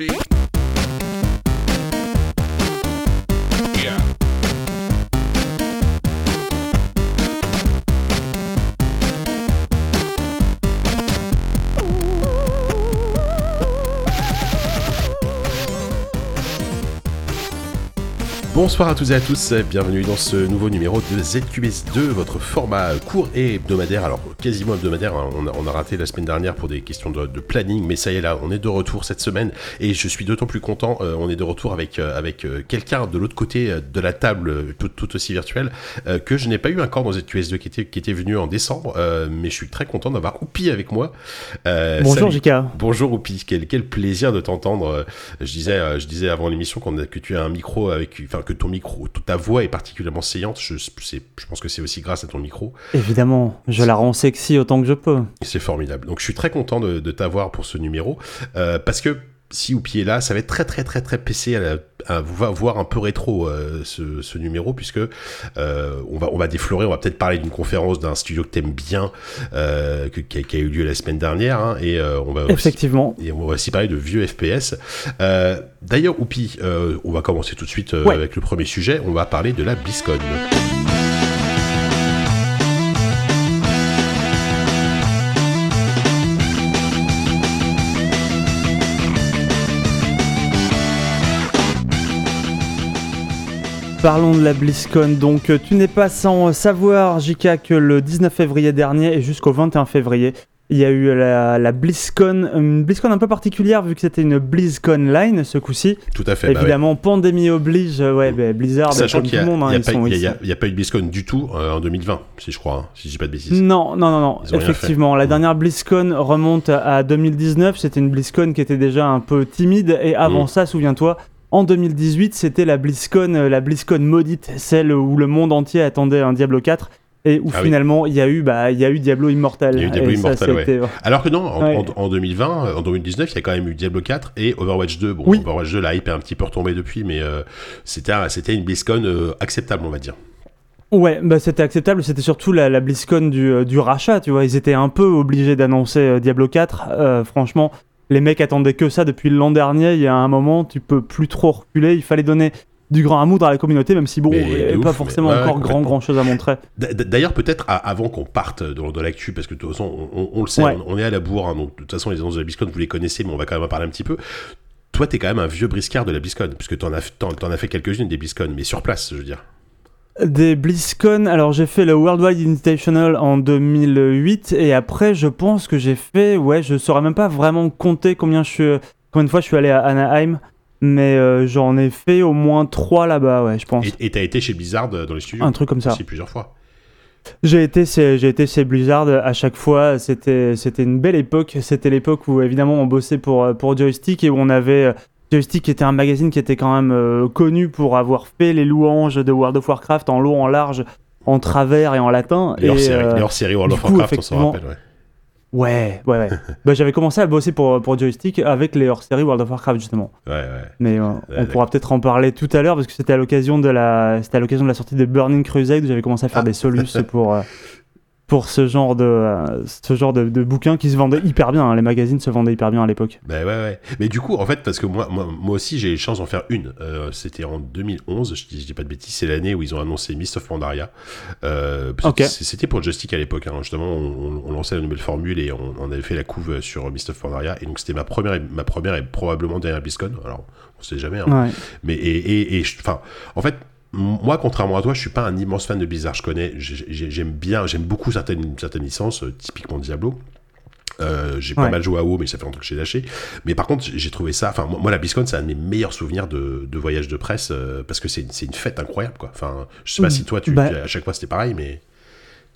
cheek. Bonsoir à toutes et à tous, bienvenue dans ce nouveau numéro de ZQS2, votre format court et hebdomadaire, alors quasiment hebdomadaire, hein. on, a, on, a, raté la semaine dernière pour des questions de, de, planning, mais ça y est là, on est de retour cette semaine et je suis d'autant plus content, euh, on est de retour avec, euh, avec euh, quelqu'un de l'autre côté de la table, tout, tout aussi virtuel, euh, que je n'ai pas eu encore dans ZQS2 qui était, qui était venu en décembre, mais je suis très content d'avoir Oupi avec moi. Bonjour Jika. Bonjour Oupi, quel, quel plaisir de t'entendre. Je disais, je disais avant l'émission que tu as un micro avec, enfin que ton micro, ta voix est particulièrement saillante. Je, je pense que c'est aussi grâce à ton micro. Évidemment, je la rends sexy autant que je peux. C'est formidable. Donc je suis très content de, de t'avoir pour ce numéro euh, parce que si Oupi est là, ça va être très très très très PC à, à voir un peu rétro euh, ce, ce, numéro puisque euh, on va on va déflorer, on va peut-être parler d'une conférence d'un studio que t'aimes bien euh, que, qui, a, qui, a, eu lieu la semaine dernière hein, et euh, on va effectivement aussi, et on va aussi parler de vieux FPS. Euh, D'ailleurs Oupi, euh, on va commencer tout de suite ouais. avec le premier sujet. On va parler de la BlizzCon. Parlons de la BlizzCon. Donc, tu n'es pas sans savoir, JK, que le 19 février dernier et jusqu'au 21 février, il y a eu la, la, BlizzCon, une BlizzCon un peu particulière vu que c'était une BlizzCon Line ce coup-ci. Tout à fait. Évidemment, bah ouais. pandémie oblige, ouais, bah, Blizzard, Sachant comme qu'il tout le monde, hein, il n'y a, a, a, pas eu de BlizzCon du tout euh, en 2020, si je crois, hein, si je dis pas de bêtises. Non, non, non, non. Effectivement, la mmh. dernière BlizzCon remonte à 2019. C'était une BlizzCon qui était déjà un peu timide et avant mmh. ça, souviens-toi. En 2018, c'était la BlizzCon, la BlizzCon maudite, celle où le monde entier attendait un Diablo 4 et où ah finalement il oui. y a eu bah il y a eu Diablo Immortal. Il y a eu Diablo Immortal, ouais. été... Alors que non, en, ouais. en, en, 2020, en 2019, il y a quand même eu Diablo 4 et Overwatch 2. Bon, oui. Overwatch 2, la hype est un petit peu retombée depuis, mais euh, c'était c'était une BlizzCon euh, acceptable, on va dire. Ouais, bah c'était acceptable. C'était surtout la, la BlizzCon du, euh, du, rachat, tu vois. Ils étaient un peu obligés d'annoncer euh, Diablo 4. franchement, les mecs attendaient que ça depuis l'an dernier. Il y a un moment, tu peux plus trop reculer. Il fallait donner du grand amour à la communauté, même si bon, il n'y a pas forcément ouais, encore grand grand chose à montrer. D'ailleurs, peut-être avant qu'on parte de, de l'actu, parce que de toute façon, on, on le sait, ouais. on, on, est à la bourre, hein, donc de toute façon, les annonces de la BlizzCon, vous les connaissez, mais on va quand même en parler un petit peu. Toi, t'es quand même un vieux briscard de la BlizzCon, puisque t'en as, en as fait quelques-unes des BlizzCon, mais sur place, je veux dire. Des BlizzCon, alors j'ai fait le Worldwide Invitational en 2008 et après je pense que j'ai fait, ouais, je saurais même pas vraiment compter combien je suis, combien de fois je suis allé à Anaheim, mais euh, j'en ai fait au moins trois là-bas, ouais, je pense. Et t'as été chez Blizzard dans les studios? Un truc comme ça. Plusieurs fois. J'ai été, j'ai été chez Blizzard à chaque fois. C'était, c'était une belle époque. C'était l'époque où évidemment on bossait pour pour Joystick et où on avait Joystick était un magazine qui était quand même euh, connu pour avoir fait les louanges de World of Warcraft en long, en large, en travers et en latin. Les hors-série euh, série World of Warcraft, on s'en rappelle, ouais. Ouais, ouais, ouais. bah, J'avais commencé à bosser pour, pour Joystick avec les hors-série World of Warcraft, justement. Ouais, ouais. Mais euh, Ouais, on pourra peut-être en parler tout à l'heure parce que c'était à l'occasion de la, c'était à l'occasion de la sortie de Burning Crusade où j'avais commencé à faire Ah. des solus pour, pour ce genre de, euh, ce genre de, de bouquins qui se vendaient hyper bien. hein. Les magazines se vendaient hyper bien à l'époque. Bah ouais, ouais. Mais du coup, en fait, parce que moi, moi, moi aussi, j'ai eu chance d'en faire une. Euh, C'était en 2011, je dis, je dis pas de bêtises, c'est l'année où ils ont annoncé Mist of Pandaria. Euh, Ok. C'était pour Joystick à l'époque, hein. justement, on, on lançait la nouvelle formule et on, on avait fait la couve sur Mist of Pandaria. Et donc, c'était ma première, et- ma première et probablement dernière BlizzCon. Alors, on sait jamais. Hein. Ouais. Mais et, et, et je- enfin, en fait, moi, contrairement à toi, je suis pas un immense fan de Blizzard. Je connais, j'ai- j'ai- j'aime bien, j'aime beaucoup certaines certaines licences, euh, typiquement Diablo. Euh, j'ai pas mal joué à WoW, mais ça fait longtemps que j'ai lâché. Mais par contre, j'ai trouvé ça. Enfin, moi, la BlizzCon, c'est un de mes meilleurs souvenirs de, de voyage de presse euh, parce que c'est une fête incroyable, quoi. Enfin, je sais pas Mm, si toi, tu, bah- tu- à chaque fois, c'était pareil, mais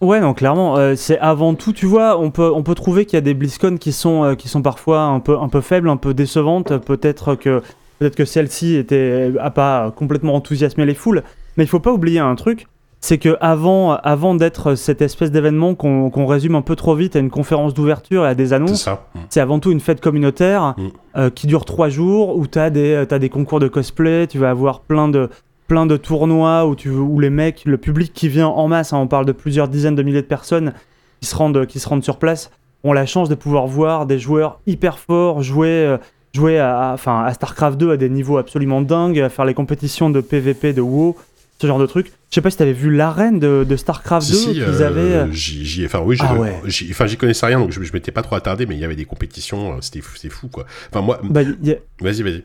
Ouais, non, clairement, euh, c'est avant tout, tu vois, on peut, on peut trouver qu'il y a des BlizzCon qui sont, euh, qui sont parfois un peu, un peu faibles, un peu décevantes. Peut-être que, peut-être que celle-ci était, a pas complètement enthousiasmé les foules. Mais il faut pas oublier un truc, c'est que avant, avant d'être cette espèce d'événement qu'on résume un peu trop vite à une conférence d'ouverture et à des annonces. Mm. c'est avant tout une fête communautaire Mm. euh, qui dure trois jours où tu as des, euh, t'as des concours de cosplay, tu vas avoir plein de, plein de tournois où, tu, où les mecs, le public qui vient en masse, hein, on parle de plusieurs dizaines de milliers de personnes qui se rendent, qui se rendent sur place, ont la chance de pouvoir voir des joueurs hyper forts jouer, euh, jouer à, à- enfin, à StarCraft 2 à des niveaux absolument dingues, à faire les compétitions de PVP, de WoW, ce genre de trucs. Je sais pas si t'avais vu l'arène de, de StarCraft 2 Si, qu'ils euh, avaient. euh, j'y, j'y- enfin oui, j'y- Ah ouais. enfin j'y connaissais rien, donc je, je m'étais pas trop attardé, mais il y avait des compétitions, euh, c'était, fou- c'est fou quoi. Enfin moi, bah, a- vas-y, vas-y.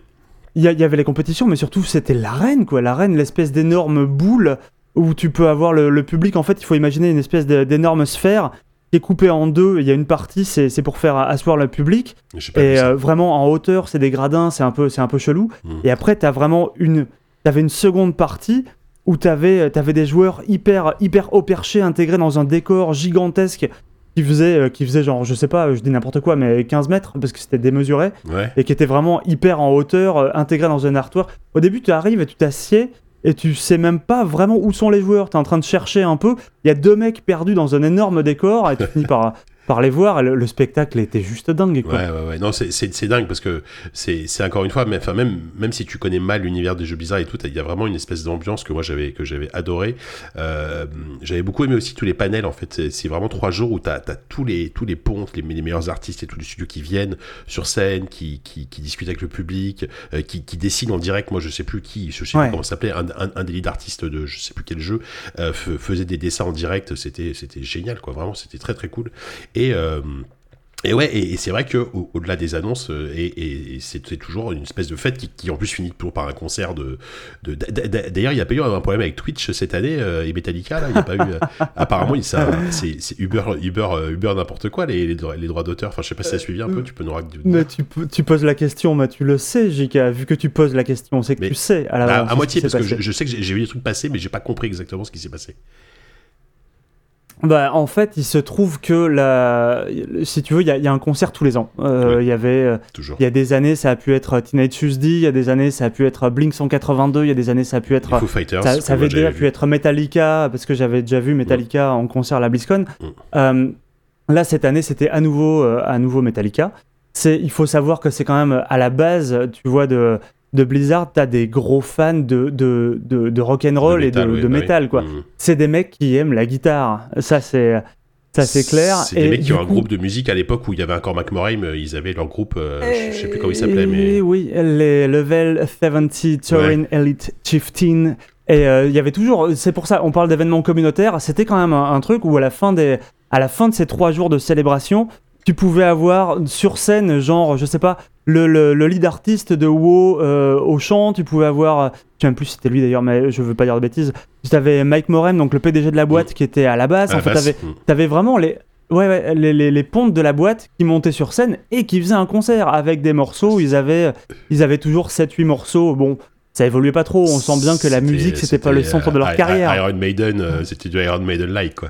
il y avait les compétitions, mais surtout c'était l'arène, quoi. L'arène, l'espèce d'énorme boule où tu peux avoir le, le public. En fait, il faut imaginer une espèce d'énorme sphère qui est coupée en deux. Il y a une partie, c'est c'est pour faire asseoir le public. Et euh, vraiment en hauteur, c'est des gradins, c'est un peu, c'est un peu chelou. Mm. Et après, t'as vraiment une, t'avais une seconde partie où t'avais, euh, t'avais des joueurs hyper, hyper haut perchés intégrés dans un décor gigantesque qui faisait, euh, qui faisait genre, je sais pas, je dis n'importe quoi, mais 15 mètres parce que c'était démesuré Ouais. et qui était vraiment hyper en hauteur, intégré dans un artwork. Au début, tu arrives et tu t'assieds et tu sais même pas vraiment où sont les joueurs. Tu es en train de chercher un peu. Il y a deux mecs perdus dans un énorme décor et tu finis par, par les voir. Le, le spectacle était juste dingue. Quoi. Ouais, ouais, ouais. Non, c'est, dingue parce que c'est, encore une fois, mais, enfin, même, même si tu connais mal l'univers des jeux bizarres et tout, il y a vraiment une espèce d'ambiance que moi j'avais, que j'avais adoré. Euh, j'avais beaucoup aimé aussi tous les panels. En fait, c'est, vraiment trois jours où t'as, as tous les, tous les pontes, les, les meilleurs artistes et tous les studios qui viennent sur scène, qui, qui, qui discutent avec le public, euh, qui, qui dessinent en direct. Moi, je sais plus qui, je sais Ouais. plus comment ça s'appelait, un, un, un des artistes de je sais plus quel jeu, euh, faisait des dessins en direct. C'était, c'était génial, quoi. Vraiment, c'était très, très cool. Et, euh, et ouais, et, et c'est vrai que au- au-delà des annonces, euh, et, c'est toujours une espèce de fête qui, qui en plus finit toujours par un concert de. D'ailleurs, il n'y a pas eu un problème avec Twitch cette année euh, et Metallica. Là, il y a pas eu. apparemment, c'est Uber, Uber, euh, Uber n'importe quoi les, les, droits- d'auteur. Enfin, je sais pas si tu as suivi un peu. Tu peux nous raconter. Mais tu, po- tu poses la question, mais tu le sais, JK. Vu que tu poses la question, c'est que Mais- tu sais à Bah, l'avance. à moitié parce que je, je sais que j'ai j'ai vu des trucs passer, mais j'ai pas compris exactement ce qui s'est passé. Bah, en fait, il se trouve que la... si tu veux, il y, a- il y a un concert tous les ans. Euh. Il y avait. euh, Toujours. Il y a des années, ça a pu être Teenage Tuesday, il y a des années, ça a pu être Blink 182, il y a des années, ça a pu être. Les Foo Fighters. Ça, avait déjà pu vu. être Metallica, parce que j'avais déjà vu Metallica en concert à la BlizzCon. Mm. Euh, là, cette année, c'était à nouveau, euh, à nouveau Metallica. Il faut savoir que c'est quand même à la base, tu vois, de, de Blizzard, t'as des gros fans de, de, de, de rock'n'roll et de, bah oui. métal, quoi. Mm. C'est des mecs qui aiment la guitare. Ça, c'est, ça, c'est clair. C'est des mecs qui ont un groupe de musique à l'époque où il y avait encore McMorray, mais ils avaient leur groupe, euh, je sais plus comment il s'appelait, mais. Oui, les Level 70 Touring Elite Chieftain. Et euh, il y avait toujours, c'est pour ça, on parle d'événements communautaires, c'était quand même un, un truc où à la, fin des, à la fin de ces trois jours de célébration, tu pouvais avoir sur scène, genre, je sais pas, le, le, le lead artiste de WoW euh, au chant, tu pouvais avoir, je sais même plus si c'était lui d'ailleurs, mais je veux pas dire de bêtises, tu avais Mike Morem, donc le PDG de la boîte, qui était à la à la en fait, t'avais Mm. T'avais vraiment les, ouais, ouais, les, les, les pontes de la boîte qui montaient sur scène et qui faisaient un concert avec des morceaux. Ils avaient, ils avaient toujours 7-8 morceaux. Bon, ça évoluait pas trop. On sent bien que la musique, c'était pas le centre de leur euh, carrière. Iron Maiden, euh, c'était du Iron Maiden-like, quoi.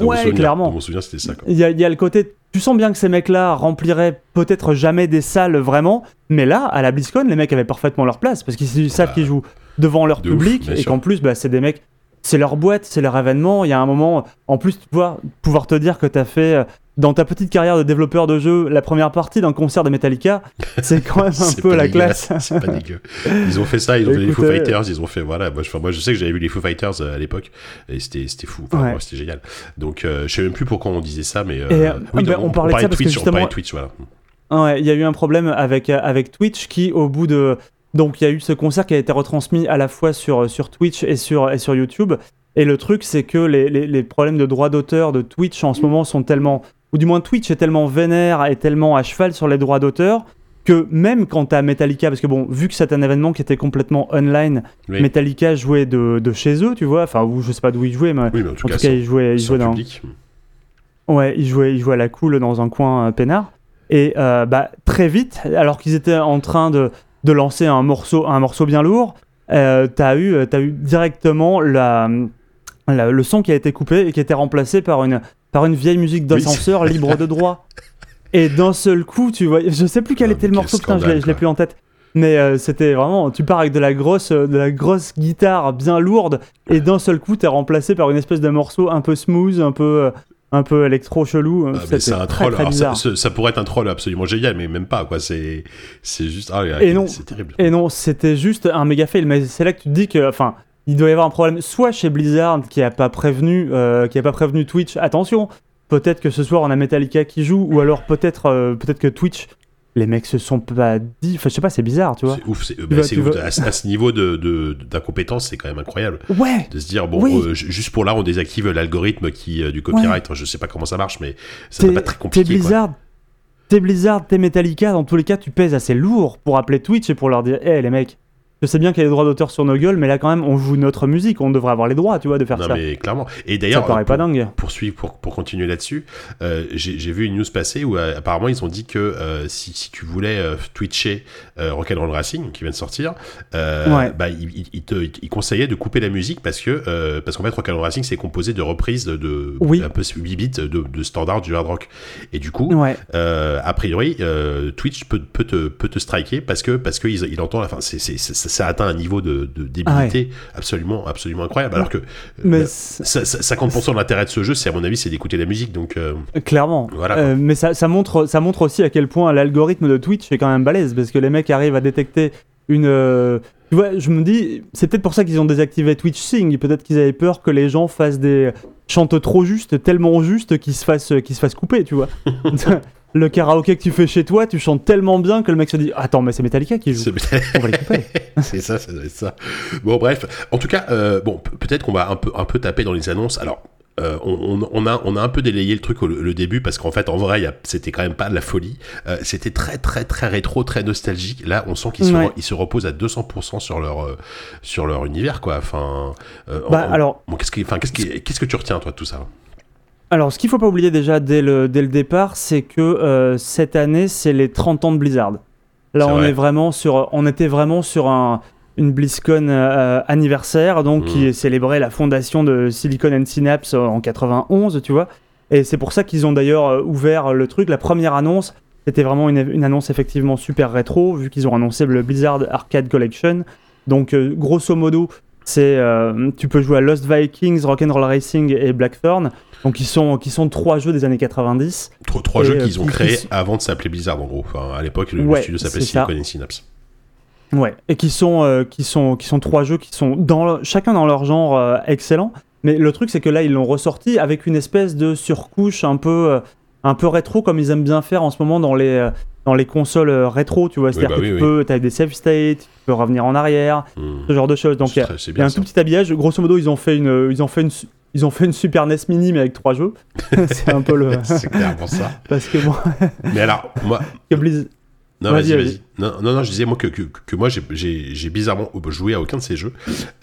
Ouais, souvenir. clairement. Mon souvenir, c'était ça. Il y, a, il y a le côté. Tu sens bien que ces mecs-là rempliraient peut-être jamais des salles vraiment, mais là, à la BlizzCon, les mecs avaient parfaitement leur place parce qu'ils savent Bah, qu'ils jouent devant leur de public et qu'en plus, bah, c'est des mecs. C'est leur boîte, c'est leur événement. Il y a un moment, en plus, tu vois, pouvoir te dire que tu as fait euh, dans ta petite carrière de développeur de jeu la première partie d'un concert de Metallica, c'est quand même un peu la classe. C'est pas dégueu. Ils ont fait ça, ils ont fait les Foo Fighters, ils ont fait, voilà. Moi, je, enfin, moi, je sais que j'avais vu les Foo Fighters euh, à l'époque, et c'était fou. Enfin, Ouais. c'était génial. Donc, euh, je sais même plus pourquoi on disait ça, mais. euh, euh, oui, on parlait de ça parce que Twitch, on parlait justement- de Twitch, voilà. Ouais, il y a eu un problème avec, avec Twitch qui, au bout de. Donc, il y a eu ce concert qui a été retransmis à la fois sur, sur Twitch et sur, et sur YouTube. Et le truc, c'est que les, les, les problèmes de droits d'auteur de Twitch en ce moment sont tellement. Ou du moins, Twitch est tellement vénère et tellement à cheval sur les droits d'auteur que même quand t'as Metallica, parce que bon, vu que c'est un événement qui était complètement online, Oui. Metallica jouait de, de chez eux, tu vois. Enfin, ou je sais pas d'où ils jouaient, mais Oui, mais en tout en cas, ils jouaient, ils jouaient dans. public. Ouais, ils jouaient, ils jouaient à la cool dans un coin euh, peinard. Et euh, bah, très vite, alors qu'ils étaient en train de, de lancer un morceau, un morceau bien lourd, euh, t'as eu, t'as eu directement la, la- le son qui a été coupé et qui a été remplacé par une, par une vieille musique d'ascenseur libre de droit. Et d'un seul coup, tu vois, je sais plus quel Ah, était le morceau, quel putain, je l'ai- scandale, plus en tête. Mais euh, c'était vraiment, tu pars avec de la grosse, euh, de la grosse guitare bien lourde, et d'un seul coup, t'es remplacé par une espèce de morceau un peu smooth, un peu, euh, un peu électro chelou. Ah, c'est un très, troll. très ça, pourrait être un troll absolument génial, mais même pas, quoi. C'est c'est juste. Ah, Et non. C'est terrible. Et non, c'était juste un méga fail. Mais c'est là que tu te dis que, enfin, il doit y avoir un problème, soit chez Blizzard qui a pas prévenu, euh, qui a pas prévenu Twitch. Attention, peut-être que ce soir on a Metallica qui joue, ou alors peut-être, euh, peut-être que Twitch les mecs se sont pas dit. Enfin, je sais pas, c'est bizarre, tu vois. C'est ouf, c'est bah, ouf. À, ce- à ce niveau de, de- d'incompétence, c'est quand même incroyable. Ouais, De se dire, bon, Oui. euh, ju- juste pour là, on désactive l'algorithme qui, du copyright. Je sais pas comment ça marche, mais ça t'es doit pas très t'es compliqué. quoi. Blizzard. T'es Blizzard, t'es Metallica, dans tous les cas, tu pèses assez lourd pour appeler Twitch et pour leur dire Hé les mecs, je sais bien qu'il y a les droits d'auteur sur nos gueules, mais là quand même, on joue notre musique, on devrait avoir les droits, tu vois, de faire Non, ça. mais clairement. Et Ça d'ailleurs, paraît pas pour, dingue. pour pour, pour continuer là-dessus, euh, j'ai vu une news passer où euh, apparemment ils ont dit que euh, si, si tu voulais twitcher Rock'n'Roll Racing, qui vient de sortir, Ouais. bah, ils il, il te il conseillaient de couper la musique parce que parce qu'en fait Rock'n'Roll Racing c'est composé de reprises de, de Oui. un peu 8 bits de, de standard du hard rock. Et du coup, Ouais, a priori, Twitch peut, peut, te, peut te striker parce que parce que il, entend la fin. C'est- ça, ça atteint un niveau de, de débilité absolument absolument incroyable. Alors que euh, mais bah, c'est- ça- ça- 50% de l'intérêt de ce jeu, c'est à mon avis, c'est d'écouter la musique. Donc euh, clairement. Voilà, Euh, mais ça, ça, montre, ça montre aussi à quel point l'algorithme de Twitch est quand même balèze, parce que les mecs arrivent à détecter une. euh, Tu vois, je me dis, c'est peut-être pour ça qu'ils ont désactivé Twitch Sing. Peut-être qu'ils avaient peur que les gens fassent des chantent trop juste, tellement juste qu'ils se fassent, qu'ils se fassent couper, tu vois. le karaoké que tu fais chez toi, tu chantes tellement bien que le mec se dit, attends, mais c'est Metallica qui joue. c'est, On va les couper. c'est ça, ça doit être ça. Bon, bref. En tout cas, euh, bon, pe- peut-être qu'on va un peu un peu taper dans les annonces. Alors. euh, on, a, on a un peu délayé le truc au le début parce qu'en fait en vrai c'était quand même pas de la folie Euh, c'était très très très rétro très nostalgique là on sent qu'ils se, Ouais. re- ils se reposent à 200% sur leur sur leur univers quoi enfin euh, Bah, en- alors, bon, qu'est-ce enfin, qu'est-ce qui- qu'est-ce que tu retiens toi de tout ça? Alors, ce qu'il faut pas oublier déjà dès le, dès le départ, c'est que euh, cette année, c'est les 30 ans de Blizzard. Là, on vrai. est vraiment sur, on était vraiment sur un, une BlizzCon euh, anniversaire, donc qui célébrait la fondation de Silicon and Synapse euh, en 91, tu vois. Et c'est pour ça qu'ils ont d'ailleurs ouvert le truc. La première annonce, c'était vraiment une, une annonce effectivement super rétro, vu qu'ils ont annoncé le Blizzard Arcade Collection. Donc, euh, grosso modo, c'est euh, tu peux jouer à Lost Vikings, Rock'n'Roll Racing et Blackthorn. Donc, qui sont, qui sont trois jeux des années 90. trois, trois jeux euh, qu'ils ont qui- créés qui- avant de s'appeler Blizzard en gros enfin à l'époque le, Ouais, studio s'appelait. Silicon and Synapse Ouais, et qui sont, euh, qui sont, qui sont trois jeux qui sont dans chacun dans leur genre euh, excellent. Mais le truc, c'est que là, ils l'ont ressorti avec une espèce de surcouche un peu, euh, un peu rétro, comme ils aiment bien faire en ce moment dans les, euh, dans les consoles euh, rétro. Tu vois, c'est-à-dire bah que oui, tu oui. peux, as des save states, tu peux revenir en arrière, Hmm. ce genre de choses. Donc, il y a, y un ça. tout petit habillage. Grosso modo, ils ont fait une, ils ont fait une, ils ont fait une Super NES Mini, mais avec trois jeux. c'est un peu le. c'est clairement ça Parce que bon, mais alors moi que Blizz- Non, Vas-y, vas-y, vas-y. vas-y. Non, non, non, je disais moi que, que, que moi j'ai- bizarrement joué à aucun de ces jeux.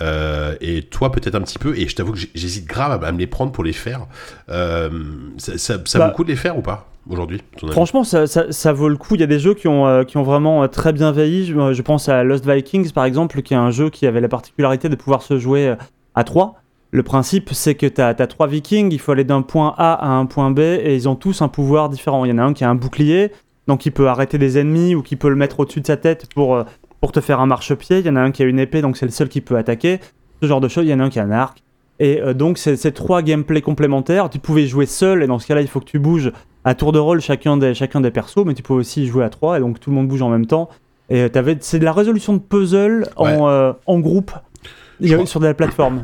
Euh, et toi peut-être un petit peu. Et je t'avoue que j'hésite grave à, à me les prendre pour les faire. Euh, ça ça, ça Bah, vaut le coup de les faire ou pas? Aujourd'hui Franchement, ça, ça- ça vaut le coup. Il y a des jeux qui ont, euh, qui ont vraiment euh, très bien vieilli. Je, je pense à Lost Vikings, par exemple, qui est un jeu qui avait la particularité de pouvoir se jouer euh, à 3. Le principe, c'est que tu as, trois vikings, il faut aller d'un point A à un point B, et ils ont tous un pouvoir différent. Il y en a un qui a un bouclier, donc il peut arrêter des ennemis, ou qui peut le mettre au-dessus de sa tête pour, euh, pour te faire un marchepied. Il y en a un qui a une épée, donc c'est le seul qui peut attaquer. Ce genre de choses. Il y en a un qui a un arc. Et euh, donc, c'est trois gameplays complémentaires. Tu pouvais jouer seul, et dans ce cas-là, il faut que tu bouges à tour de rôle chacun des, chacun des persos, mais tu peux aussi jouer à trois, et donc tout le monde bouge en même temps. Et t'avais- c'est de la résolution de puzzle Ouais. en, euh, en groupe a- sur de la plateforme.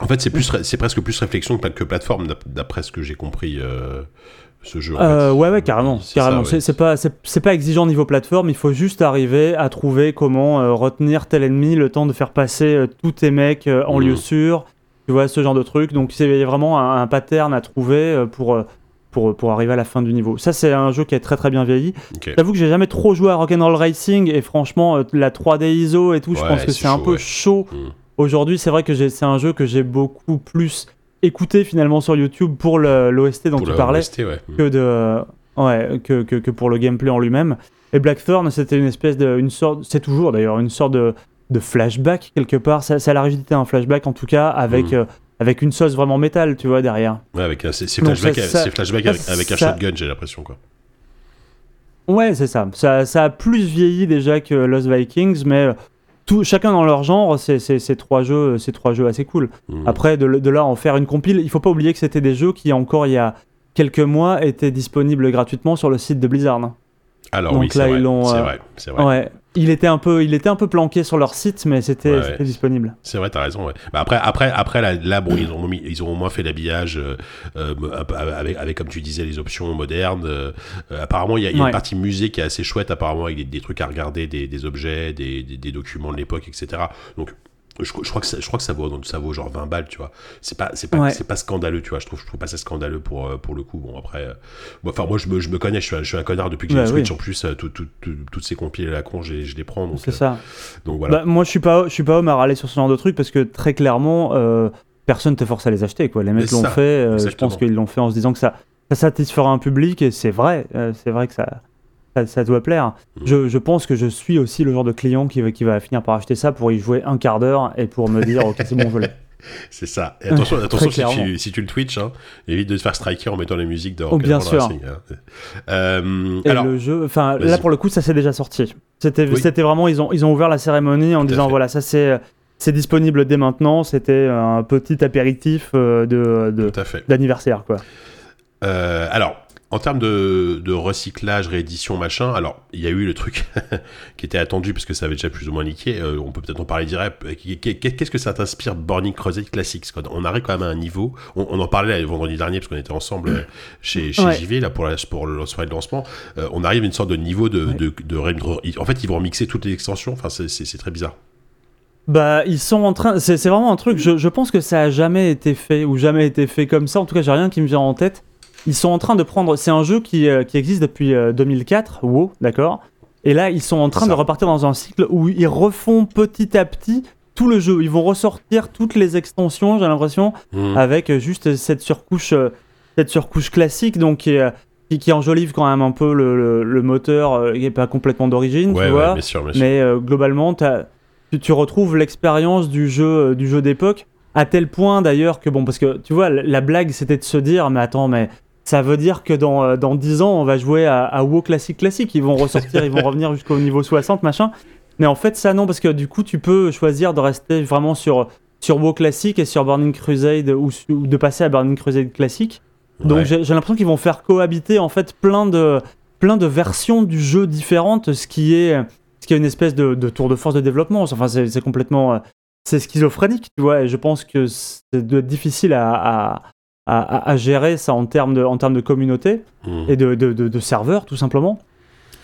En fait, c'est plus, c'est presque plus réflexion que, plateforme, d'ap- d'après ce que j'ai compris. euh, ce jeu. Euh, ouais, ouais, carrément. C'est carrément. ouais. C'est pas, pas exigeant niveau plateforme, il faut juste arriver à trouver comment euh, retenir tel ennemi, le temps de faire passer tous tes mecs en Mhm. lieu sûr, tu vois, ce genre de truc. Donc c'est vraiment un, un pattern à trouver pour, pour, pour arriver à la fin du niveau. Ça, c'est un jeu qui est très très bien vieilli. Ok. J'avoue que j'ai jamais trop joué à Rock'n'Roll Racing et franchement, euh, la 3D ISO et tout, je pense que c'est un peu ouais. chaud. Mm. Aujourd'hui, c'est vrai que c'est un jeu que j'ai beaucoup plus écouté finalement sur YouTube pour l'OST dont Pour tu parlais OST, ouais. que de ouais que, que, que pour le gameplay en lui-même. Et Blackthorn, c'était une espèce de une sorte, c'est toujours d'ailleurs une sorte de, de flashback quelque part. Ça, ça a la rigidité d'un flashback en tout cas avec Mhm. euh, avec une sauce vraiment métal, tu vois derrière. Ouais, avec un- c'est flashback, ça- ça- c'est flashback ça- avec, avec un shotgun, j'ai l'impression quoi. Ouais, c'est ça. ça. Ça a plus vieilli déjà que Lost Vikings, mais euh, tout, chacun dans leur genre, c'est c'est- c'est trois jeux, c'est trois jeux assez cool. Mm. Après, de, de là en faire une compile, il faut pas oublier que c'était des jeux qui encore il y a quelques mois étaient disponibles gratuitement sur le site de Blizzard. Alors donc oui, c'est vrai, euh, vrai, c'est vrai. Ouais. Il était un peu, il était un peu planqué sur leur site, mais c'était Ouais, c'était ouais. disponible. C'est vrai, t'as raison. Ouais. Bah après, après, après là, là, bon, ils ont, mis- ils ont au moins fait l'habillage euh, euh, peu avec, avec, comme tu disais, les options modernes. Euh, euh, apparemment, il y a, il y a Ouais. une partie musée qui est assez chouette, apparemment, avec des, des trucs à regarder, des, des objets, des, des, des documents de l'époque, etc. Donc, je, je crois que ça, je crois que ça vaut, ça vaut genre 20 balles, tu vois. C'est pas, c'est pas, Ouais. c'est pas scandaleux, tu vois. Je trouve, je trouve pas ça scandaleux pour, euh, pour le coup. Bon, après, euh, enfin, moi, je me, je me connais, je suis un, je suis un connard depuis que j'ai Bah Switch. oui. En plus, euh, tout- tout- tout- toutes ces compilés à la con, je, les- prends. Donc, C'est euh, ça. donc voilà. Bah, moi, je suis pas, je suis pas homme à râler sur ce genre de truc parce que très clairement, euh, personne te force à les acheter. Quoi. Les mecs l'ont fait. je pense qu'ils l'ont fait en se disant que ça, ça satisfera un public et c'est vrai. c'est vrai que ça, ça, ça doit plaire. Mhm. Je, je pense que je suis aussi le genre de client qui va, qui va finir par acheter ça pour y jouer un quart d'heure et pour me dire ok c'est bon je l'ai. C'est ça. Et attention, si, tu, si tu le Twitch, hein, évite de te faire striker en mettant la musique de Oh, bien sûr. Racing, hein. Euh, Et alors, le jeu, enfin là pour le coup ça s'est déjà sorti. C'était, Oui. c'était vraiment ils ont, ils ont ouvert la cérémonie en disant voilà ça c'est, c'est disponible dès maintenant. C'était un petit apéritif euh, de, d'anniversaire quoi. Euh, alors, en termes de, de recyclage, réédition, machin, alors, il y a eu le truc qui était attendu parce que ça avait déjà plus ou moins leaké. euh, on peut peut-être en parler direct. Euh, qu'est- qu'est- Qu'est-ce que ça t'inspire, Burning Crusade Classics On arrive quand même à un niveau. On, on en parlait là, vendredi dernier parce qu'on était ensemble euh, chez, chez Ouais. JV là pour, la, pour le soirée de lancement. Euh, on arrive à une sorte de niveau de, Ouais. de, de, ré- En fait, ils vont remixer toutes les extensions. Enfin, c'est- très bizarre. Bah, ils sont en train. C'est c'est vraiment un truc. Je, je pense que ça a jamais été fait ou jamais été fait comme ça. En tout cas, j'ai rien qui me vient en tête. Ils sont en train de prendre. C'est un jeu qui, euh, qui existe depuis euh, 2004. WoW, d'accord? Et là, ils sont en train de repartir dans un cycle où ils refont petit à petit tout le jeu. Ils vont ressortir toutes les extensions. J'ai l'impression Mhm. avec euh, juste cette surcouche, euh, cette surcouche classique, donc qui, euh, qui, qui enjolive quand même un peu le, le- le moteur, euh, qui est pas complètement d'origine, ouais, tu ouais, vois. bien sûr, bien sûr. Mais euh, globalement, tu, tu retrouves l'expérience du jeu, euh, du jeu d'époque, à tel point d'ailleurs que, bon, parce que tu vois, la blague c'était de se dire, mais attends, mais ça veut dire que dans, euh, dans 10 ans, on va jouer à, à WoW classique classique, ils vont ressortir, ils vont revenir jusqu'au niveau 60, machin. Mais en fait, ça non, parce que du coup, tu peux choisir de rester vraiment sur, sur WoW classique et sur Burning Crusade, ou, de passer à Burning Crusade classique. Donc Ouais. j'ai l'impression qu'ils vont faire cohabiter en fait plein de, plein de versions du jeu différentes, ce qui est, ce qui est une espèce de, de tour de force de développement. Enfin, c'est complètement, euh, c'est schizophrénique, tu vois. Et je pense que c'est difficile à, à, à- à gérer ça en termes de, en termes de communauté Mhm. et de, de, de- de serveurs, tout simplement.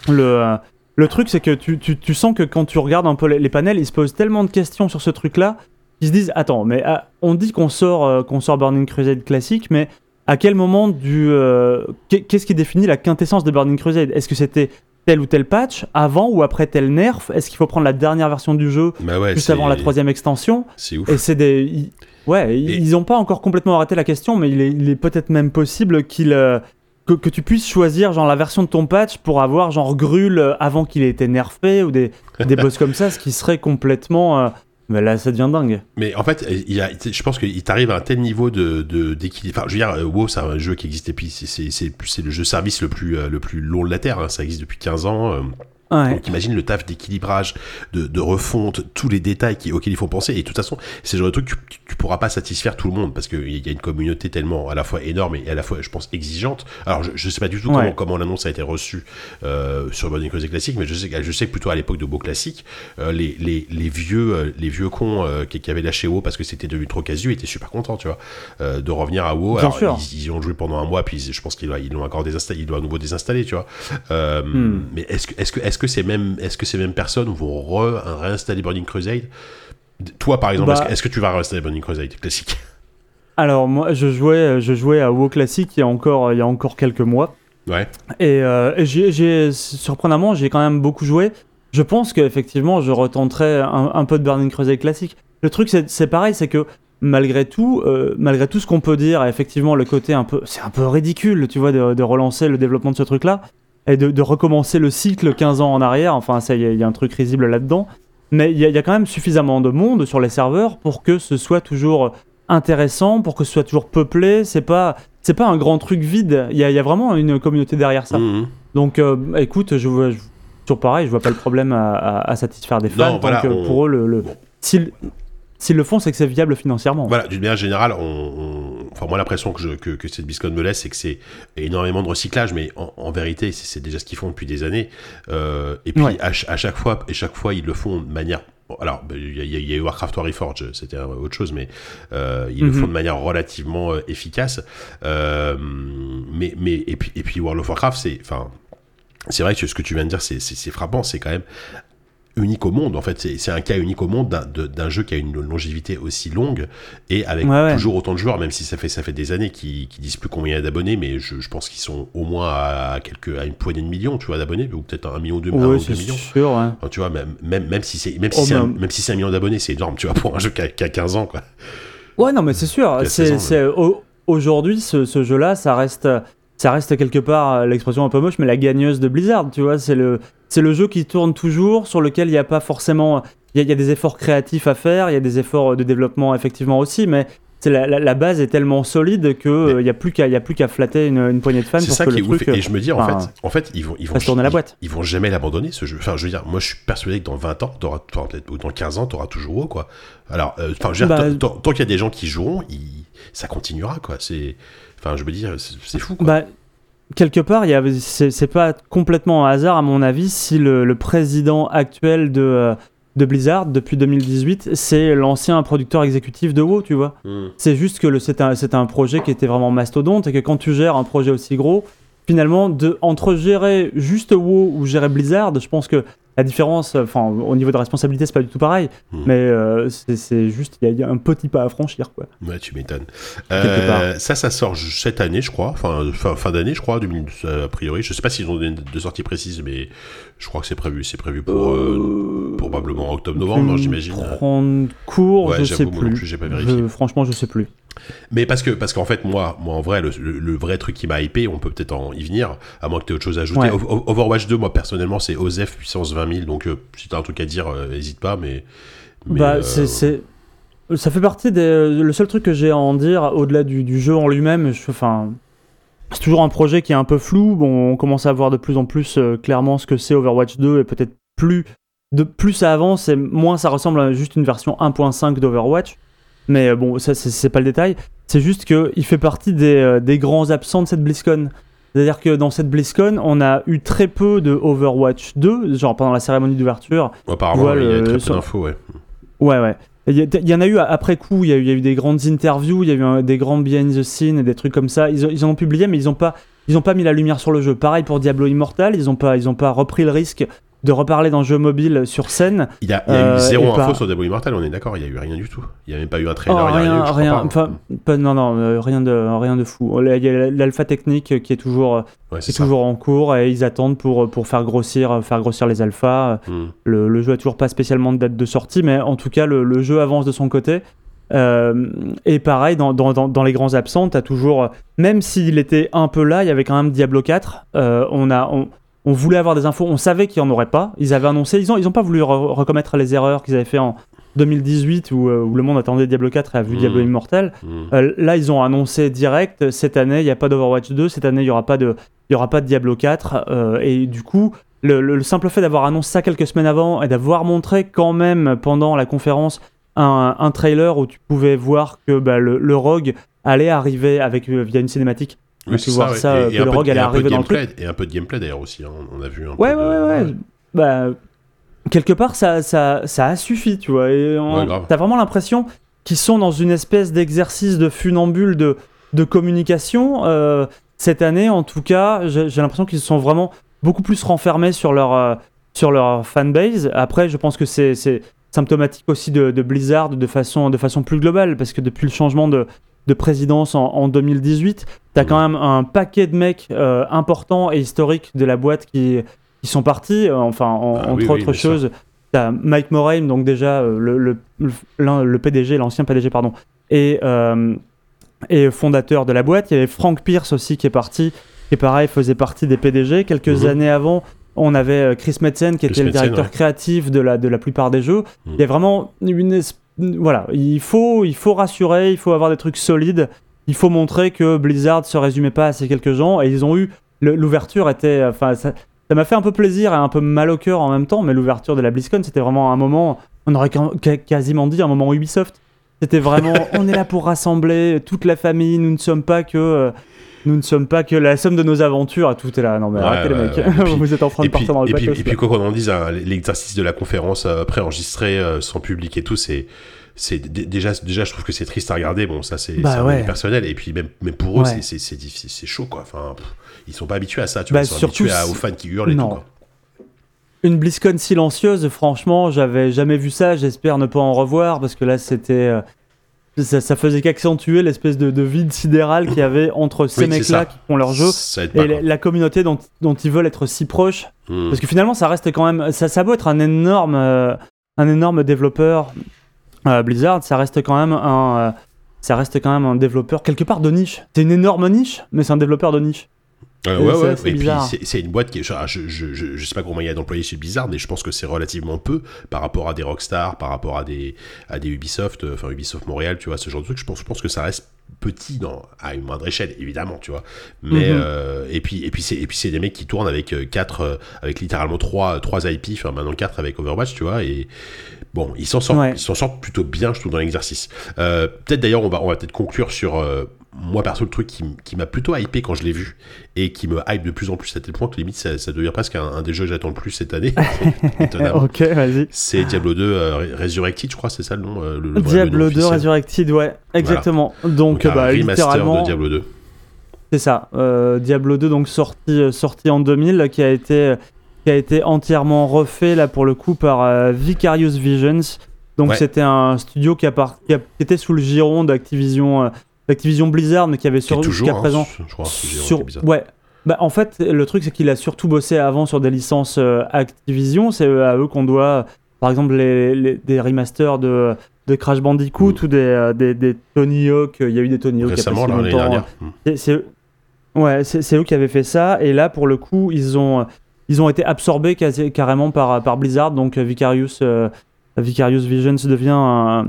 Le, euh, le truc, c'est que tu, tu, tu sens que quand tu regardes un peu les, les panels, ils se posent tellement de questions sur ce truc-là, qu'ils se disent Attends, mais ah, on dit qu'on sort, euh, qu'on sort Burning Crusade classique, mais à quel moment du. euh, qu'est- Qu'est-ce qui définit la quintessence de Burning Crusade? Est-ce que c'était tel ou tel patch, avant ou après tel nerf Est-ce qu'il faut prendre la dernière version du jeu Bah ouais, juste avant la troisième extension C'est ouf. et c'est des. ils- Ouais, ils- Et- ils n'ont pas encore complètement arrêté la question, mais il est, il est peut-être même possible qu'il. euh, que, que tu puisses choisir genre la version de ton patch pour avoir genre Grul euh, avant qu'il ait été nerfé ou des, des boss comme ça, ce qui serait complètement. euh, Mais là, ça devient dingue. Mais en fait, il y a, je pense qu'il t'arrive à un tel niveau de d'équilibre. Enfin, je veux dire, euh, WoW, c'est un jeu qui existe depuis. c'est- le jeu service le plus euh, le plus long de la terre. hein. Ça existe depuis 15 ans. Ouais. Donc imagine le taf d'équilibrage, de, de refonte, tous les détails qui, auxquels il faut penser. Et de toute façon, c'est le genre de truc que tu, tu pourras pas satisfaire tout le monde parce qu'il y a une communauté tellement à la fois énorme et à la fois, je pense, exigeante. Alors je, je sais pas du tout comment, Ouais. comment l'annonce a été reçue euh, sur Burning Crusade classique, mais je sais, que- je sais que plutôt à l'époque de Beau Classique, euh, les, les, les vieux euh, les vieux cons euh, qui, qui avaient lâché WoW parce que c'était devenu trop casu étaient super contents, tu vois, de revenir à WoW. Alors ils, ils y ont joué pendant un mois, puis je pense qu'ils ils l'ont encore désinstallé, ils doivent à nouveau désinstaller, tu vois. Hmm. Mais est-ce que est-ce que est-ce que ces mêmes est-ce que ces mêmes personnes vont re- réinstaller Burning Crusade? Toi, par exemple, Bah- est-ce que- tu vas réinstaller Burning Crusade classique? Alors, moi, je jouais, je jouais à WoW classique il y a encore, il y a encore quelques mois. Ouais. Et, euh, et j'ai, j'ai- surprenamment, j'ai quand même beaucoup joué. Je pense qu'effectivement, je retenterai un, un peu de Burning Crusade classique. Le truc, c'est, c'est pareil, c'est que malgré tout, euh, malgré tout ce qu'on peut dire, effectivement, le côté un peu, c'est un peu ridicule, tu vois, de, de relancer le développement de ce truc-là et de, de recommencer le cycle 15 ans en arrière. Enfin, ça, il y, a- il y a un truc risible là-dedans. Mais il y, a- il y a quand même suffisamment de monde sur les serveurs pour que ce soit toujours intéressant, pour que ce soit toujours peuplé. C'est pas, c'est pas un grand truc vide. Il y a, il y a vraiment une communauté derrière ça. Mhm. Donc, euh, écoute, je toujours pareil, je vois pas le problème à, à- à satisfaire des fans. Non, tant voilà, que on- pour eux, le, le- Bon. si, le- s'ils le font, c'est que c'est viable financièrement. Voilà, d'une manière générale, on, on- enfin moi l'impression que, je, que, que cette BlizzCon me laisse, c'est que c'est énormément de recyclage, mais en, en vérité, c'est déjà ce qu'ils font depuis des années. Euh, et puis Ouais. à, ch- à chaque fois, et chaque fois, ils le font de manière. bon, alors, bah, il y, a- y eu Warcraft Reforged, c'était autre chose, mais euh, ils le Mhm. font de manière relativement euh, efficace. Euh, mais, mais et puis et puis World of Warcraft, c'est, enfin, c'est vrai que ce que tu viens de dire, c'est frappant, c'est quand même unique au monde. En fait, c'est un cas unique au monde d'un- jeu qui a une longévité aussi longue et avec Ouais, ouais. toujours autant de joueurs, même si ça fait ça fait des années qu'ils qu'ils disent plus combien il y a d'abonnés, mais je, je pense qu'ils sont au moins à quelques à une poignée de millions, tu vois, d'abonnés, ou peut-être un million, deux, un Oui, ou c'est deux millions. sûr. ouais. Enfin, tu vois, même, même, même si c'est même si c'est un, même si c'est un million d'abonnés, c'est énorme, tu vois, pour un jeu qui a, qui a 15 ans, quoi. Ouais, non, mais c'est sûr. Qui a 16 C'est, ans, c'est- au- aujourd'hui, ce, ce jeu-là, ça reste, ça reste quelque part euh, l'expression un peu moche, mais la gagneuse de Blizzard. Tu vois, c'est le, c'est le jeu qui tourne toujours, sur lequel il n'y a pas forcément, il y, a- il y a des efforts créatifs à faire, il y a des efforts de développement effectivement aussi, mais c'est la, la- la base est tellement solide que euh, il n'y a plus qu'à, il y a plus qu'à flatter une, une poignée de fans C'est ça que qui est le ouf. truc. euh, Et je me dis, en enfin, fait, en fait, ils vont, ils vont, tourner la boîte. Ils, vont jamais l'abandonner, ce jeu. Enfin, je veux dire, moi, je suis persuadé que dans 20 ans, t'auras, enfin, peut-être, ou dans 15 ans, t'auras toujours WoW, quoi. Alors, euh, je veux dire, Bah, tant, tant- tant qu'il y a des gens qui joueront, ils- ça continuera, quoi. C'est, enfin, je me dis, c'est, c'est fou, quoi. Bah, quelque part, c'est pas complètement un hasard, à mon avis, si le, le président actuel de, euh, de Blizzard, depuis 2018, c'est l'ancien producteur exécutif de WoW, tu vois. Hmm. C'est juste que c'est un, un projet qui était vraiment mastodonte et que quand tu gères un projet aussi gros, finalement, de, entre gérer juste WoW ou gérer Blizzard, je pense que la différence, enfin, au niveau de responsabilité, c'est pas du tout pareil, Mhm. mais euh, c'est juste, il y, a- il y a un petit pas à franchir, quoi. Ouais, tu m'étonnes. Euh, ça, ça sort cette année, je crois. Enfin, fin, fin d'année, je crois, 2000, euh, a priori. Je sais pas s'ils ont des de sorties précises, mais je crois que c'est prévu. C'est prévu pour, euh, probablement octobre-novembre, non, j'imagine. Prendre cours, Ouais, je sais plus. plus, j'ai pas vérifié. Je- franchement, je sais plus. Mais parce que parce qu'en fait moi moi en vrai le, vrai truc qui m'a hypé on peut peut-être en y venir à moins que tu aies autre chose à ajouter Ouais. O- O- Overwatch 2 moi personnellement c'est OZEF puissance 20 000 donc euh, si t'as un truc à dire euh, hésite pas mais, mais, bah, euh, c'est, ça fait partie des. Le seul truc que j'ai à en dire, au-delà du, du jeu en lui-même, je- enfin. C'est toujours un projet qui est un peu flou. Bon, on commence à voir de plus en plus euh, clairement ce que c'est Overwatch 2 et peut-être plus. De plus ça avance et moins ça ressemble à juste une version 1.5 d'Overwatch. Mais euh, bon, ça c'est, pas le détail. C'est juste qu'il fait partie des, euh, des grands absents de cette BlizzCon. C'est-à-dire que dans cette BlizzCon, on a eu très peu de Overwatch 2, genre pendant la cérémonie d'ouverture. apparemment vois il y a très peu d'infos ouais Ouais, ouais. Il y, en a eu après coup, il y a eu, des grandes interviews, il y a eu des grands behind the scenes et des trucs comme ça. Ils, en ont publié, mais ils n'ont pas, ils pas mis la lumière sur le jeu. Pareil pour Diablo Immortal, ils n'ont pas, ils pas repris le risque de reparler d'un jeu mobile sur scène. il y a, il y a Euh, eu zéro info pas- sur Diablo Immortal on est d'accord il y a eu rien du tout il y a même pas eu un Oh, trailer il y a rien, rien, eu, je crois rien, pas. enfin, pas- non, non, euh, rien de, rien de fou. Il y a l'alpha technique qui est toujours, ouais, qui est toujours en cours et ils attendent pour, pour faire grossir, faire grossir les alphas. Hmm. Le, le jeu a toujours pas spécialement de date de sortie, mais en tout cas, le, le jeu avance de son côté. Euh, et pareil, dans, dans, dans, dans les grands absents, t'as toujours, même s'il était un peu là, il y avait quand même Diablo 4. Euh, on, a, on, on voulait avoir des infos, on savait qu'il n'y en aurait pas. Ils avaient annoncé, ils n'ont ils ont pas voulu re- recommettre les erreurs qu'ils avaient fait en 2018 où, euh, où le monde attendait Diablo 4 et a vu Mhm. Diablo Immortal. Hmm. Euh, là, ils ont annoncé direct, cette année, il n'y a pas d'Overwatch 2, cette année, il n'y aura, pas de- y aura pas de Diablo 4. euh, et du coup, le, le- le simple fait d'avoir annoncé ça quelques semaines avant et d'avoir montré quand même pendant la conférence un, un trailer où tu pouvais voir que bah, le, le rogue allait arriver avec, via une cinématique. Oui, On c'est peut voir ouais. ça, Et- que un le peu- rogue allait de arriver dans le gameplay- et un peu de gameplay d'ailleurs aussi hein. on a vu un Ouais, peu ouais, ouais, ouais. Bah, quelque part, ça, ça, ça a suffi, tu vois. Et on-. T'as vraiment l'impression qu'ils sont dans une espèce d'exercice de funambule de, de communication. Euh, cette année, en tout cas, j'ai j'ai l'impression qu'ils se sont vraiment beaucoup plus renfermés sur leur, euh, sur leur fanbase. Après, je pense que c'est c'est symptomatique aussi de, de Blizzard de façon, de façon plus globale, parce que depuis le changement de, de présidence en, en 2018, t'as Mhm. quand même un paquet de mecs euh, importants et historiques de la boîte qui, qui sont partis, euh, enfin, en- Ah, entre oui, autres choses. T'as Mike Moraine, donc déjà euh, le, le, le, l'un- le PDG, l'ancien PDG, pardon, et, euh, et fondateur de la boîte. Il y avait Frank Pierce aussi qui est parti, qui pareil faisait partie des PDG. Quelques Mhm. années avant, on avait Chris Metzen qui Chris était le directeur ouais. créatif de la, de la plupart des jeux. Mhm. Il y a vraiment une. es- Voilà, il faut, il faut rassurer, il faut avoir des trucs solides. Il faut montrer que Blizzard se résumait pas à ces quelques gens et ils ont eu l'ouverture était enfin ça ça m'a fait un peu plaisir et un peu mal au cœur en même temps mais l'ouverture de la BlizzCon c'était vraiment un moment on aurait quasiment dit un moment Ubisoft. C'était vraiment, on est là pour rassembler toute la famille. Nous ne sommes pas que, euh, nous ne sommes pas que la somme de nos aventures. Et tout est là. Non mais Ouais, arrêtez ouais, les mecs. puis- Vous êtes en train de puis, partir dans le et, puis, bateau. et puis quoi qu'on en dise, hein, l'exercice de la conférence euh, préenregistrée euh, sans public et tout, c'est c'est déjà déjà je trouve que c'est triste à regarder. Bon, ça c'est Bah ouais. personnel et puis même même pour eux Ouais. c'est- chaud quoi. Enfin, pff, ils sont pas habitués à ça, tu Bah, vois, ils sont habitués à- aux fans qui hurlent et Non. tout quoi. Une BlizzCon silencieuse, franchement, j'avais jamais vu ça. J'espère ne pas en revoir parce que là, c'était. Ça, ça faisait qu'accentuer l'espèce de, de vide sidéral qu'il y avait entre ces Oui, mecs-là qui font leur jeu pas, et la, communauté dont, dont ils veulent être si proches. Hmm. Parce que finalement, ça reste quand même. Ça, ça beau être un énorme, euh, un énorme développeur euh, Blizzard, ça reste quand même un. euh, ça reste quand même un développeur quelque part de niche. C'est une énorme niche, mais c'est un développeur de niche. Euh, ouais, ouais. Et puis bizarre. c'est une boîte qui est. genre, Je, je, je, je sais pas combien il y a d'employés chez Blizzard, mais je pense que c'est relativement peu par rapport à des Rockstar, par rapport à des, à des Ubisoft, euh, enfin Ubisoft Montréal, tu vois, ce genre de truc. Je pense, je pense que ça reste petit dans, à une moindre échelle, évidemment, tu vois. Mais, Mhm. euh, et puis, et puis c'est, et puis c'est des mecs qui tournent avec euh, quatre, avec littéralement trois, trois IP, enfin maintenant quatre avec Overwatch, tu vois, et bon, ils s'en sortent, Ouais. ils s'en sortent plutôt bien, je trouve, dans l'exercice. Euh, peut-être d'ailleurs, on va, on va peut-être conclure sur, moi perso, le truc qui, qui m'a plutôt hypé quand je l'ai vu et qui me hype de plus en plus à tel point que limite ça, ça devient presque un, un des jeux que j'attends le plus cette année. ok, vas-y. C'est Diablo 2 euh, Re- Resurrected, je crois, c'est ça le nom. euh, le, le- Diablo nom 2 officiel. Resurrected, ouais, exactement. Donc, Donc, un bah, remaster littéralement, de Diablo 2. c'est ça. Euh, Diablo 2, donc sorti, sorti en 2000, qui a été, qui a été entièrement refait là pour le coup par euh, Vicarious Visions. Donc Ouais. c'était un studio qui, a- qui était sous le giron d'Activision, d'Activision Blizzard, mais qui avait sur jusqu'à hein, présent je crois, ce Giron sur ouais. Bah, en fait le truc c'est qu'il a surtout bossé avant sur des licences euh, Activision. C'est euh, à eux qu'on doit par exemple les, les- des remasters de, de Crash Bandicoot Mm. ou des, euh, des, des Tony Hawk. Il y a eu des Tony Hawk Récemment, l'année dernière. Hmm. C'est- ouais eux qui avaient fait ça. Et là pour le coup ils ont ils ont été absorbés quasi, carrément par, par Blizzard. Donc Vicarious euh, Vicarious Visions devient un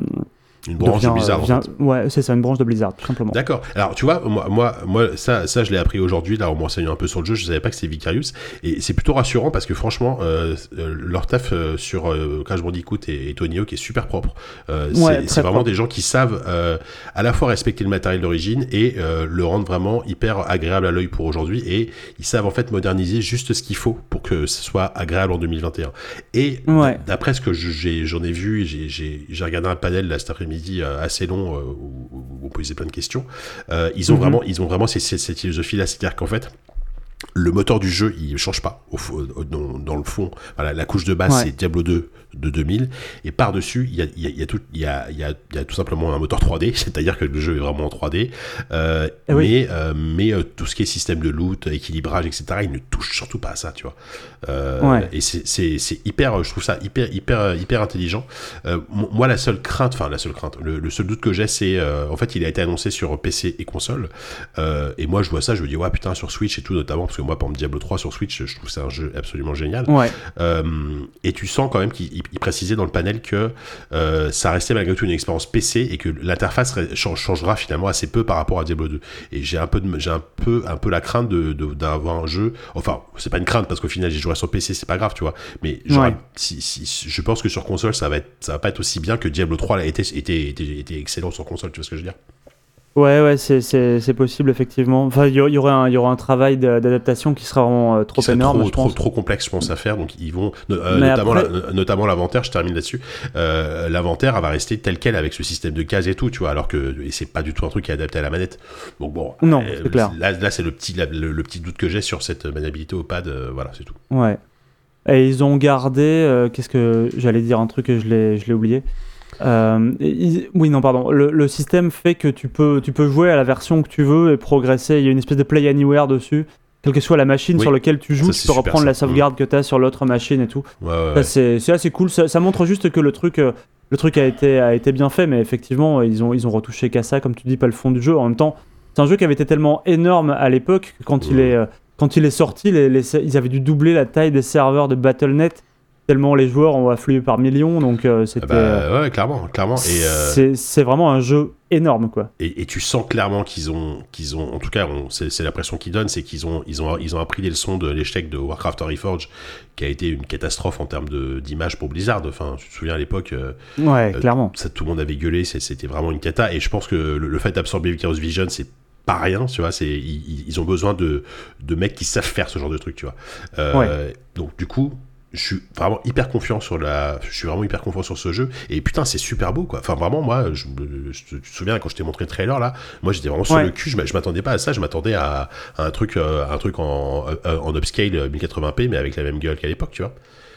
Une branche devient, de Blizzard. en vient- fait. ouais c'est ça une branche de Blizzard tout simplement D'accord. Alors, tu vois, moi, moi, moi ça, ça je l'ai appris aujourd'hui, là, en m'enseignant un peu sur le jeu. Je savais pas que c'était Vicarious. Et c'est plutôt rassurant parce que, franchement, euh, euh, leur taf euh, sur euh, Crash Bandicoot et, et Tony Hawk est super propre. Euh, Ouais, c'est- vraiment propre. des gens qui savent euh, à la fois respecter le matériel d'origine et euh, le rendre vraiment hyper agréable à l'œil pour aujourd'hui. Et ils savent, en fait, moderniser juste ce qu'il faut pour que ce soit agréable en 2021. Et Ouais. d'après ce que j'en ai, vu, j'ai- j'ai j'ai regardé un panel là cet après-midi euh, assez long euh, où, où on posait plein de questions. Euh, ils ont Mhm. vraiment, ils ont vraiment ces- ces- cette philosophie-là, c'est-à-dire qu'en fait, le moteur du jeu, il change pas au, fo- au- dans, dans le fond. Voilà, la couche de base, Ouais. c'est Diablo 2 de 2000, et par-dessus, il y a, y a- y a tout, il y a, y a- tout simplement un moteur 3D, c'est-à-dire que le jeu est vraiment en 3D. Euh, oui. Mais, euh, mais euh, tout ce qui est système de loot, équilibrage, etc., il ne touche surtout pas à ça, tu vois. Ouais. Et c'est- hyper, je trouve ça hyper, hyper, hyper intelligent. Mo- moi, la seule crainte, enfin la seule crainte, le, le seul doute que j'ai, c'est en fait, il a été annoncé sur PC et console. Et moi, je vois ça, je me dis ouais putain sur Switch et tout notamment parce que moi, par exemple, Diablo 3 sur Switch, je trouve ça un jeu absolument génial. ouais et tu sens quand même qu'il il- précisait dans le panel que euh, ça restait malgré tout une expérience PC et que l'interface changera finalement assez peu par rapport à Diablo 2. Et j'ai un peu, de- j'ai un peu, un peu la crainte de de- d'avoir un jeu. Enfin, c'est pas une crainte parce qu'au final j'ai joué sur PC, c'est pas grave, tu vois. Mais genre, Ouais. si, si- je pense que sur console ça va être, ça va pas être aussi bien que Diablo 3 l'a été, était, était, était excellent sur console. Tu vois ce que je veux dire? Ouais, ouais, c'est- possible, effectivement. Enfin, il y, a- il y aurait un, y aura un travail d'adaptation qui sera vraiment euh, trop qui énorme, trop, je trop, pense. trop complexe, je pense, à faire. Donc, ils vont, euh, notamment, après- l'inventaire, je termine là-dessus. Euh, l'inventaire, elle va rester tel quel avec ce système de cases et tout, tu vois, alors que c'est pas du tout un truc qui est adapté à la manette. Donc, bon. Non, euh, c'est clair. Là, là c'est le petit, la- le, le petit doute que j'ai sur cette maniabilité au pad. euh, voilà, c'est tout. Ouais. Et ils ont gardé. Qu'est-ce que. J'allais dire un truc que je l'ai je l'ai oublié. Euh, Oui, non, pardon. Le, le système fait que tu peux, tu peux jouer à la version que tu veux et progresser. Il y a une espèce de Play Anywhere dessus. Quelle que soit la machine Oui. sur laquelle tu joues, Ça, tu peux reprendre la ça. Sauvegarde que tu as sur l'autre machine et tout. Ouais, ouais, c'est assez cool. Ça, ça montre juste que le truc, euh, le truc a, été, a été bien fait, mais effectivement, ils ont, ils ont retouché qu'à ça, comme tu dis, pas le fond du jeu. En même temps, c'est un jeu qui avait été tellement énorme à l'époque que quand, il est, euh, quand il est sorti, les, les- ils avaient dû doubler la taille des serveurs de Battle.net. tellement les joueurs ont afflué par millions, donc euh, c'était. euh, Bah, ouais, clairement, clairement. Et, euh, c'est- vraiment un jeu énorme, quoi. et, et tu sens clairement qu'ils ont, qu'ils ont, en tout cas, on- c'est l'impression qu'ils donnent, c'est qu'ils ont, ils ont, ils ont appris les leçons de l'échec de Warcraft Reforged, qui a été une catastrophe en termes de- d'image pour Blizzard. Enfin, tu te souviens à l'époque, euh, Ouais, Euh, clairement. ça tout le monde avait gueulé, c'était vraiment une cata. Et je pense que le, le fait d'absorber Chaos Vision, c'est pas rien, tu vois. C'est ils, ont besoin de, de mecs qui savent faire ce genre de truc, tu vois. Euh, Donc du coup. Je suis vraiment hyper confiant sur la. Je suis vraiment hyper confiant sur ce jeu. Et putain, c'est super beau, quoi. Enfin, vraiment, moi, je, me- je te- tu te souviens quand je t'ai montré le trailer là, moi j'étais vraiment sur Ouais. le cul. Je m'a- je m'attendais pas à ça. Je m'attendais à, à un truc, euh, un truc en, euh, en upscale euh, 1080p, mais avec la même gueule qu'à l'époque, tu vois?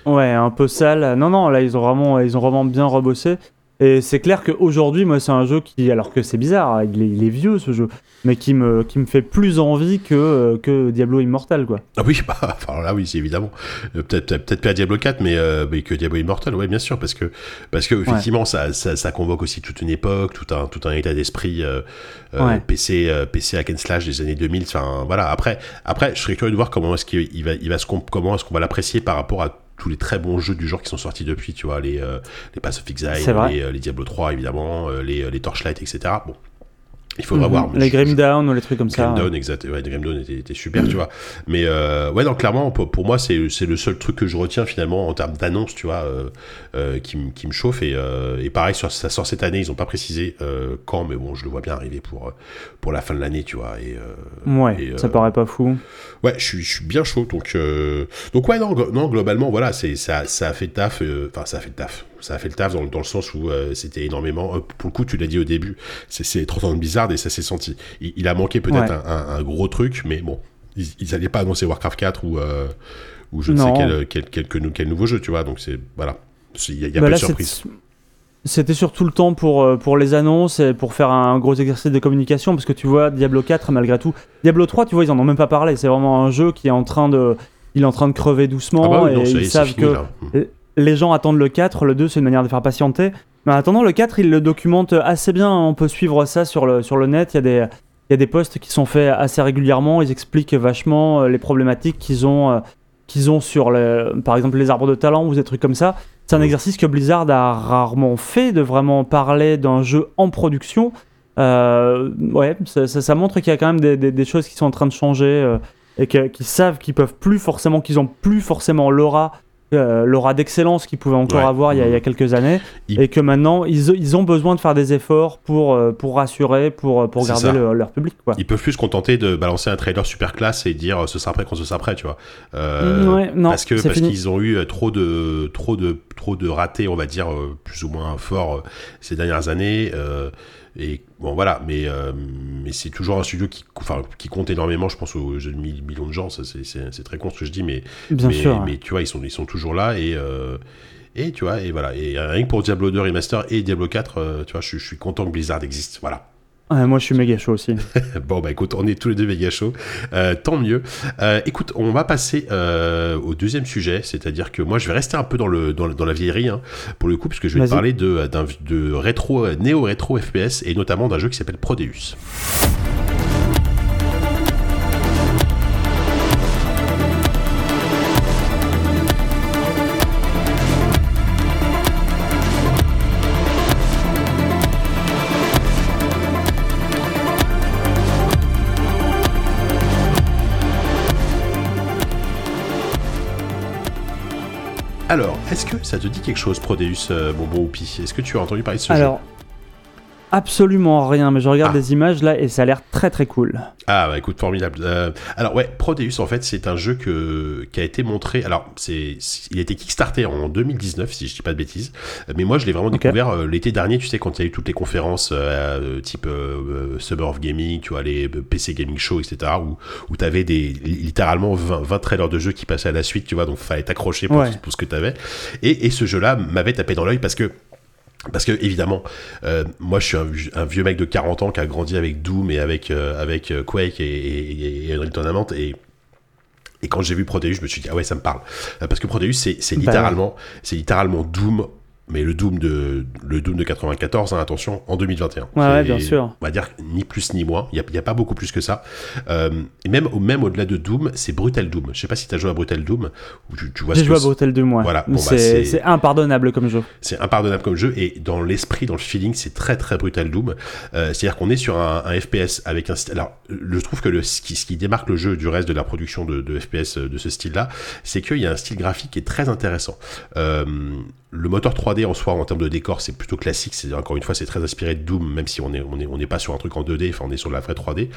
Ouais, un peu sale. Non, non, là, ils ont vraiment, ils ont vraiment bien rebossé. Et c'est clair qu'aujourd'hui, moi, c'est un jeu qui, alors que c'est bizarre, hein, il est, il est vieux ce jeu, mais qui me, qui me fait plus envie que, euh, que Diablo Immortal, quoi. Ah oui, bah, enfin là oui, c'est évidemment. Euh, peut-être peut-être peut-être pas Diablo 4, mais, euh, mais que Diablo Immortal, ouais, bien sûr, parce que parce que effectivement, ça, ça, ça convoque aussi toute une époque, tout un tout un état d'esprit euh, Ouais. PC euh, PC hack and slash des années 2000. Enfin voilà. Après après, je serais curieux de voir comment est-ce qu'il va il va se comment est-ce qu'on va l'apprécier par rapport à tous les très bons jeux du genre qui sont sortis depuis, tu vois, les euh, les Pass of Exile, les, euh, les Diablo 3 évidemment, euh, les les Torchlight, etc. Bon, il faudra Mhm. voir. Les Grim Down ou les trucs comme ça. Grim Dawn, exact. Ouais, Grim Dawn était, était super, tu vois. Mais euh, ouais, non, clairement, pour, pour moi, c'est le seul truc que je retiens finalement en termes d'annonce, tu vois, euh, euh, qui, me- qui me chauffe. Et, euh, et pareil, sur, ça sort cette année, ils ont pas précisé euh, quand, mais bon, je le vois bien arriver pour, pour la fin de l'année, tu vois. Et, euh, Ouais, et, ça paraît pas fou. Ouais, je suis, je suis bien chaud. Donc, euh, donc ouais, non, non globalement, voilà, c'est ça, ça a fait taf. euh, Enfin, ça a fait le taf. Ça a fait le taf dans, le- dans le sens où euh, c'était énormément. euh, pour le coup, tu l'as dit au début, c'est- c'est 30 ans de Blizzard et ça s'est senti. Il, il a manqué peut-être Ouais. un, un- un gros truc, mais bon, ils, ils allaient pas annoncer Warcraft 4 ou euh, ou je ne sais quel, quel, quel, quel- quel nouveau jeu, tu vois. Donc c'est voilà, il y a, y a Bah pas là, de surprise. C'était surtout le temps pour, pour les annonces et pour faire un gros exercice de communication parce que tu vois, Diablo 4, malgré tout. Diablo 3, tu vois, ils en ont même pas parlé. C'est vraiment un jeu qui est en train de, il est en train de crever doucement Ah bah oui, non, et ils savent fini, que là. Les gens attendent le 4, le 2 c'est une manière de faire patienter. Mais en attendant, le 4, il le documente assez bien, on peut suivre ça sur le, sur le net, il y, a des, il y a des posts qui sont faits assez régulièrement, ils expliquent vachement euh, les problématiques qu'ils ont, euh, qu'ils ont sur, le, par exemple, les arbres de talent ou des trucs comme ça. C'est un exercice que Blizzard a rarement fait, de vraiment parler d'un jeu en production. Euh, ouais, ça, ça- ça montre qu'il y a quand même des, des- des choses qui sont en train de changer euh, et qu'ils savent qu'ils peuvent plus forcément, qu'ils ont plus forcément l'aura euh, l'aura d'excellence qu'ils pouvaient encore Ouais. avoir il y, a, il y a quelques années Il- et que maintenant ils, ils ont besoin de faire des efforts pour, euh, pour rassurer, pour, pour C'est garder le- leur public. Quoi. Ils peuvent plus se contenter de balancer un trailer super classe et dire euh, ce sera prêt quand ce sera prêt, tu vois. Euh, ouais, non, parce que parce qu'ils ont eu euh, trop de trop de trop de ratés on va dire euh, plus ou moins forts euh, ces dernières années euh, et bon voilà mais mais c'est toujours un studio qui enfin qui compte énormément je pense aux millions de gens ça c'est très con ce que je dis mais Bien mais, sûr. mais tu vois ils sont ils sont toujours là et et tu vois et voilà et rien que pour Diablo 2 remaster et Diablo 4 euh, tu vois je, je suis content que Blizzard existe voilà Moi je suis méga chaud aussi. Bon, bah écoute, on est tous les deux méga chauds. Euh, tant mieux. Euh, écoute, on va passer euh, au deuxième sujet, c'est-à-dire que moi, je vais rester un peu dans, le, dans, la vieillerie, hein, pour le coup, puisque je vais te parler de, de rétro, néo-rétro FPS, et notamment d'un jeu qui s'appelle Prodeus. Alors, est-ce que ça te dit quelque chose, Prodeus, euh, mon bon Oupi Est-ce que tu as entendu parler de ce jeu? Absolument rien, mais je regarde Ah. des images là et ça a l'air très très cool. Ah bah écoute formidable. Euh, alors ouais, Prodeus en fait c'est un jeu que qui a été montré. Alors c'est il a été kickstarté en 2019 si je dis pas de bêtises. Mais moi je l'ai vraiment découvert euh, l'été dernier. Tu sais quand il y a eu toutes les conférences euh, type Summer of Gaming, tu vois les PC Gaming Show etc. Où où t'avais des littéralement 20, 20 trailers de jeux qui passaient à la suite. Tu vois donc fallait t'accrocher pour, Ouais. pour ce que t'avais. Et, et ce jeu là m'avait tapé dans l'œil parce que parce que évidemment, euh, moi je suis un, vieux- un vieux mec de 40 ans qui a grandi avec Doom et avec euh, avec euh, Quake et, et, et Unreal Tournament. Et et quand j'ai vu Proteus, je me suis dit ah ouais ça me parle. Parce que Proteus c'est c'est Bah littéralement c'est littéralement Doom mais le Doom de le Doom de 94, hein, attention, en 2021. Ouais, ouais, bien sûr. On va dire ni plus ni moins. Il n'y a, pas beaucoup plus que ça. Euh, et même, au- même au-delà de Doom, c'est Brutal Doom. Je sais pas si tu as joué à Brutal Doom. Ou tu, tu vois J'ai joué à Brutal 2 moi. Voilà, bon, bah, c'est c'est- c'est impardonnable comme jeu. c'est impardonnable comme jeu et dans l'esprit, dans le feeling, c'est très très brutal Doom. Euh, C'est-à-dire qu'on est sur un, un FPS avec un style. Alors, je trouve que le, ce, qui, ce qui démarque le jeu du reste de la production de, de FPS de ce style-là, c'est qu'il y a un style graphique qui est très intéressant. Euh, le moteur 3D en soi, en termes de décor, c'est plutôt classique. C'est encore une fois, c'est très inspiré de Doom, même si on est on est on n'est pas sur un truc en 2D. Enfin, on est sur de la vraie 3D.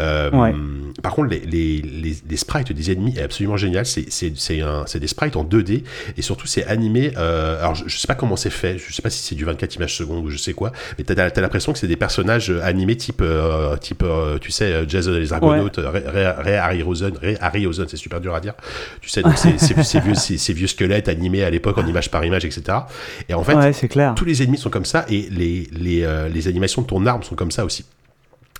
Euh, Ouais. Par contre, les, les, les, les sprites des ennemis est absolument génial. C'est c'est c'est un c'est des sprites en 2D et surtout c'est animé. Euh, alors je, je sais pas comment c'est fait. Je sais pas si c'est du 24 images secondes ou je sais quoi. Mais t'as as, l'impression que c'est des personnages animés type euh, type euh, tu sais Jason et les Argonautes, Ray, Ray, Ray Harryhausen, Ray Harryhausen, c'est super dur à dire. Tu sais donc c'est c'est- ces vieux ces, ces vieux squelettes animés à l'époque en image par image, etc. Et en fait ouais, c'est clair. tous les ennemis sont comme ça et les les, euh, les animations de ton arme sont comme ça aussi.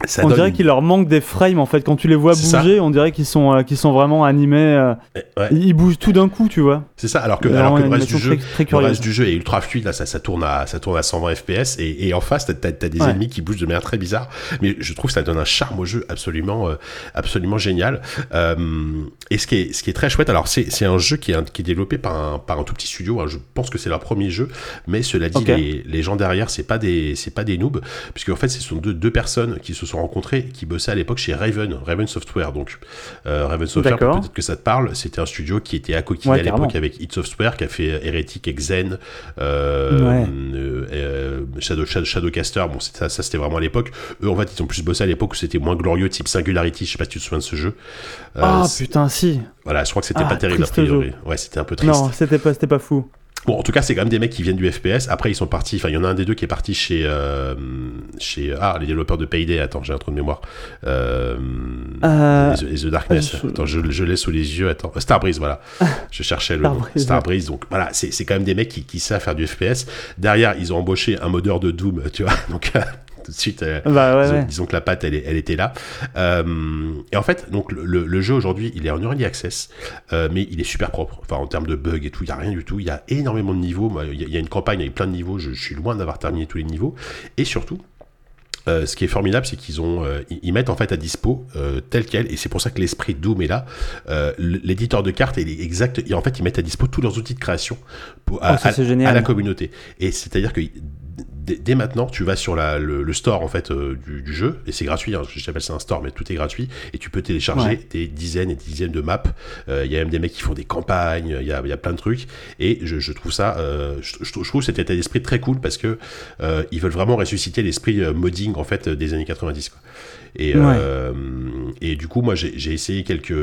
Ça on donne dirait qu'il leur manque des frames en fait. Quand tu les vois ça. bouger, on dirait qu'ils sont, euh, sont vraiment animés. euh, Ouais. Ils bougent tout d'un coup, tu vois. C'est ça, alors que, alors le reste du jeu, très, très le reste du jeu est ultra fluide, là, ça, ça tourne à, ça tourne à 120 FPS, et, et en face, t'as, t'as des Ouais. ennemis qui bougent de manière très bizarre, mais je trouve que ça donne un charme au jeu absolument, euh, absolument génial. Et ce qui est, ce qui est très chouette, alors c'est, un jeu qui est, un- qui est développé par un, par un tout petit studio, hein, je pense que c'est leur premier jeu, mais cela dit, les, les gens derrière, c'est pas des, pas des noobs, puisque en fait, ce sont deux, deux personnes qui se sont rencontrées, qui bossaient à l'époque chez Raven, Raven Software, donc, euh, Raven Software, peut-être que ça te parle, c'était un studio qui était à Ouais, à l'époque avec It Software, qui a fait Heretic et Xen, euh, Ouais. euh, euh, Shadow, Shadow, Shadowcaster, bon, ça, ça c'était vraiment à l'époque. Eux, en fait, ils ont plus bossé à l'époque où c'était moins glorieux, type Singularity, je sais pas si tu te souviens de ce jeu. Euh, Ah putain, si. voilà, je crois que c'était Ah, pas terrible a priori. Ouais, c'était un peu triste. Non, c'était pas, c'était pas fou. Bon, en tout cas, c'est quand même des mecs qui viennent du FPS. Après, ils sont partis. Enfin, il y en a un des deux qui est parti chez euh, chez ah les développeurs de Payday. Attends, j'ai un trou de mémoire. Euh, Euh, et The, Darkness. je- Attends, je, je l'ai sous les yeux. Attends, Starbreeze, voilà. Je cherchais le. Starbreeze, Starbreeze. Donc voilà, c'est c'est quand même des mecs qui, qui savent faire du FPS. Derrière, ils ont embauché un modeur de Doom, tu vois. Donc tout de suite. euh, Bah ouais, disons, ouais. disons que la patte, elle, était là. Euh, et en fait, donc le, jeu aujourd'hui, il est en early access, euh, mais il est super propre. Enfin, en termes de bugs et tout, il y a rien du tout. Il y a énormément de niveaux. Il y, a- il y a une campagne avec plein de niveaux. Je, je suis loin d'avoir terminé tous les niveaux. Et surtout. euh, ce qui est formidable, c'est qu'ils ont, euh, ils mettent en fait à dispo euh, tel quel, et c'est pour ça que l'esprit Doom est là. L'éditeur de cartes est exact, et en fait ils mettent à dispo tous leurs outils de création pour, à, Oh, ça, à la communauté. Et c'est-à-dire que dès, maintenant, tu vas sur la, le, le store en fait euh, du, du jeu et c'est gratuit. Hein, J'appelle ça un store, mais tout est gratuit et tu peux télécharger Ouais. des dizaines et des dizaines de maps. Euh, Il y a même des mecs qui font des campagnes. Il y a, il y a plein de trucs et je, je trouve ça, euh, je, je trouve- cet état d'esprit très cool parce que ils veulent vraiment ressusciter l'esprit modding en fait des années 90. Quoi. Et, Ouais. et du coup, moi, j'ai essayé quelques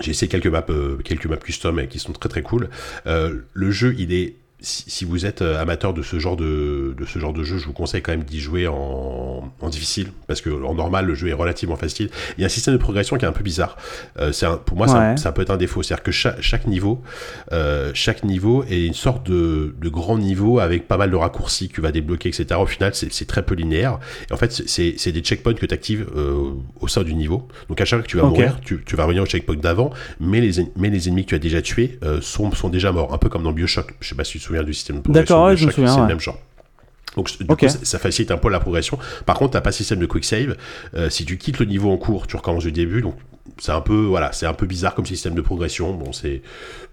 j'ai essayé quelques maps, quelques maps custom qui sont très très cool. Le jeu, il est si, vous êtes euh, amateur de ce genre de, de ce genre de jeu, je vous conseille quand même d'y jouer en, en difficile parce que en normal le jeu est relativement facile. Il y a un système de progression qui est un peu bizarre. Euh, un- pour moi, ça, Ouais. ça peut être un défaut, c'est-à-dire que chaque, chaque niveau, euh, chaque niveau est une sorte de, de grand niveau avec pas mal de raccourcis que tu vas débloquer, etc. Au final, c'est très peu linéaire. Et en fait, c'est des checkpoints que tu actives euh, au sein du niveau. Donc à chaque fois que tu vas Ok. mourir, tu, tu vas revenir au checkpoint d'avant, mais les, en- mais les ennemis que tu as déjà tués sont, sont déjà morts. Un peu comme dans Bioshock. Je sais pas si souviens du système de progression. D'accord, de ouais, je me souviens, C'est le même genre. Donc du Ok. coup, ça, facilite un peu la progression. Par contre, t'as pas de système de quick save. Euh, si tu quittes le niveau en cours, tu recommences du début. Donc c'est un peu voilà, c'est un peu bizarre comme système de progression. Bon, c'est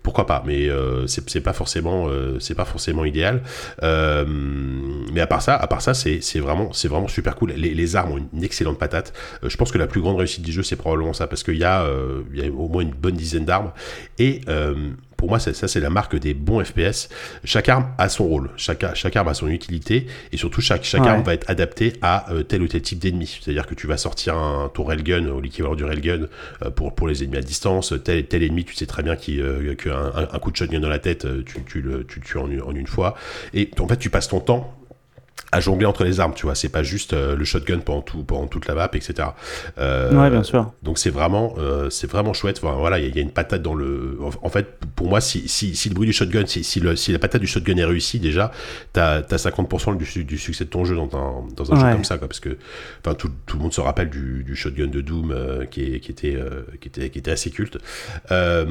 pourquoi pas, mais euh, c'est pas forcément euh, c'est pas forcément idéal. Mais à part ça, à part ça, c'est vraiment c'est vraiment super cool. Les, les armes ont une excellente patate. Je pense que la plus grande réussite du jeu, c'est probablement ça, parce qu'il y a il y a au moins une bonne dizaine d'armes et pour moi, ça, c'est la marque des bons FPS. Chaque arme a son rôle, chaque, chaque arme a son utilité, et surtout chaque, chaque Ouais. arme va être adaptée à euh, tel ou tel type d'ennemi. C'est-à-dire que tu vas sortir un, ton railgun, ou l'équivalent du railgun, euh, pour, pour les ennemis à distance. Tel, tel ennemi, tu sais très bien euh, qu'un un, un coup de shotgun dans la tête, euh, tu, tu le tu tues en une fois. Et en fait, tu passes ton temps à jongler entre les armes, tu vois. C'est pas juste euh, le shotgun pendant, tout, pendant toute la map, etc. Euh, Ouais, bien sûr. Donc c'est vraiment, euh, c'est vraiment chouette. Enfin, voilà, il y, a- il y a une patate dans le. En, en fait, pour moi, si, si, si le bruit du shotgun, si, si, le, si la patate du shotgun est réussie, déjà, t'as as 50% du, su- du succès de ton jeu dans un, dans un jeu comme ça, quoi. Parce que, tout, tout le monde se rappelle du, du shotgun de Doom euh, qui, est, qui, était, qui, était, qui était assez culte. Euh,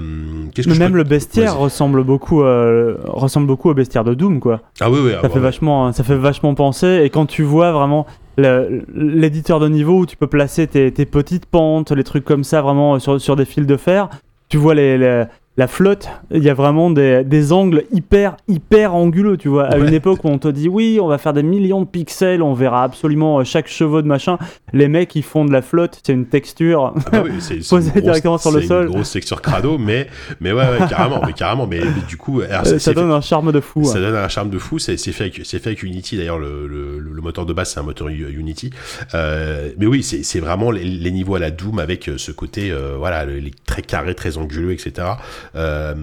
que Mais même peux- le bestiaire ressemble beaucoup, ressemble beaucoup au bestiaire de Doom, quoi. Ah oui, oui. ah, Ça fait ouais. vachement, ça fait vachement penser. Et quand tu vois vraiment l'éditeur de niveau où tu peux placer tes, tes petites pentes, les trucs comme ça, vraiment euh, sur, sur des fils de fer, tu vois les- la flotte, il y a vraiment des, des angles hyper, hyper anguleux, tu vois. À Ouais. une époque où on te dit oui, on va faire des millions de pixels, on verra absolument euh, chaque cheveu de machin. Les mecs, ils font de la flotte, c'est une texture. Ah oui, c'est c'est Posé une grosse- directement sur le c'est sol. Une grosse texture crado, mais, mais ouais, ouais, carrément, mais carrément. Mais, mais du coup, alors, Euh, c'est- ça c'est donne un charme de fou. Ça hein. donne un charme de fou. C'est c'est fait, avec- c'est fait avec Unity d'ailleurs. Le, le, le moteur de base, c'est un moteur Unity. Euh, mais oui, c'est c'est vraiment les, les niveaux à la Doom avec ce côté, euh, voilà, le- les très carrés, très anguleux, etc. Euh,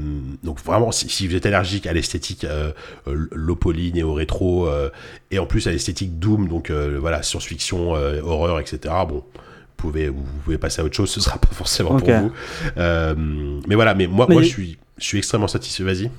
donc vraiment, si, si vous êtes allergique à l'esthétique euh, euh, low poly, néo rétro, euh, et en plus à l'esthétique Doom, donc voilà, science-fiction, horreur, etc. Bon. Vous pouvez, vous pouvez passer à autre chose, ce sera pas forcément Ok. pour vous. Mais voilà, mais moi, Mais moi y- je, suis, je suis extrêmement satisfait. Vas-y.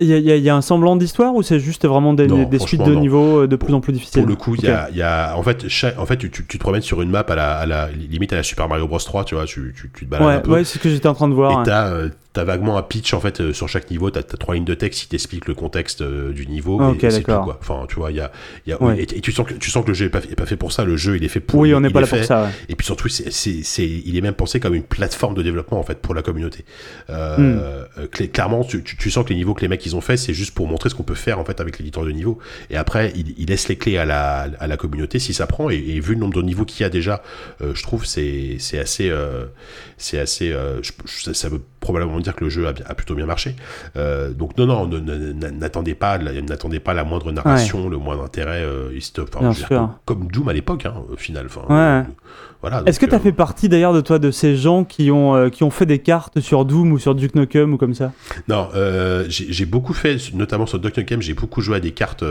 Il y, a- y y un semblant d'histoire ou c'est juste vraiment des, Non, des suites de non. niveau euh, de plus en plus difficiles Pour le coup, il y, a, il y a, en fait, chaque, en fait, tu, tu, tu te promènes sur une map à la, à la limite à la Super Mario Bros 3, tu vois, tu, te balades un Ouais, peu. ouais c'est ce que j'étais en train de voir. Et t'as, t'as vaguement un pitch en fait euh, sur chaque niveau. T'as, t'as trois lignes de texte qui t'expliquent le contexte euh, du niveau. Ah, et- et c'est tout, quoi. Enfin, tu vois, il y a, il y a Ouais. et, et tu sens que tu sens que le jeu est pas, est pas fait pour ça. Le jeu, il est fait pour. Oui, on n'est pas est là pour ça. ouais. Et puis surtout, c'est, c'est, c'est, il est même pensé comme une plateforme de développement en fait pour la communauté. Euh, Hmm. euh, clairement, tu, tu, tu sens que les niveaux que les mecs ils ont fait, c'est juste pour montrer ce qu'on peut faire en fait avec l'éditeur de niveau. Et après, il, il laisse les clés à la, à la communauté si ça prend. Et, et vu le nombre de niveaux qu'il y a déjà, euh, je trouve c'est, c'est assez, euh, c'est assez. je- je- ça, ça veut probablement dire que le jeu a, plutôt bien marché. Euh, donc non, non, n'attendez pas, la- n'attendez pas la moindre narration, le moindre intérêt. Euh, enfin, dire, sûr. Comme, comme Doom à l'époque, hein, au final. Enfin, Ouais. euh, voilà. Est-ce que tu as fait partie d'ailleurs de toi de ces gens qui ont, qui ont fait des cartes sur Doom ou sur Duke Nukem ou comme ça? Non, j'ai beaucoup fait, notamment sur Duck Nukem, j'ai beaucoup joué à des cartes.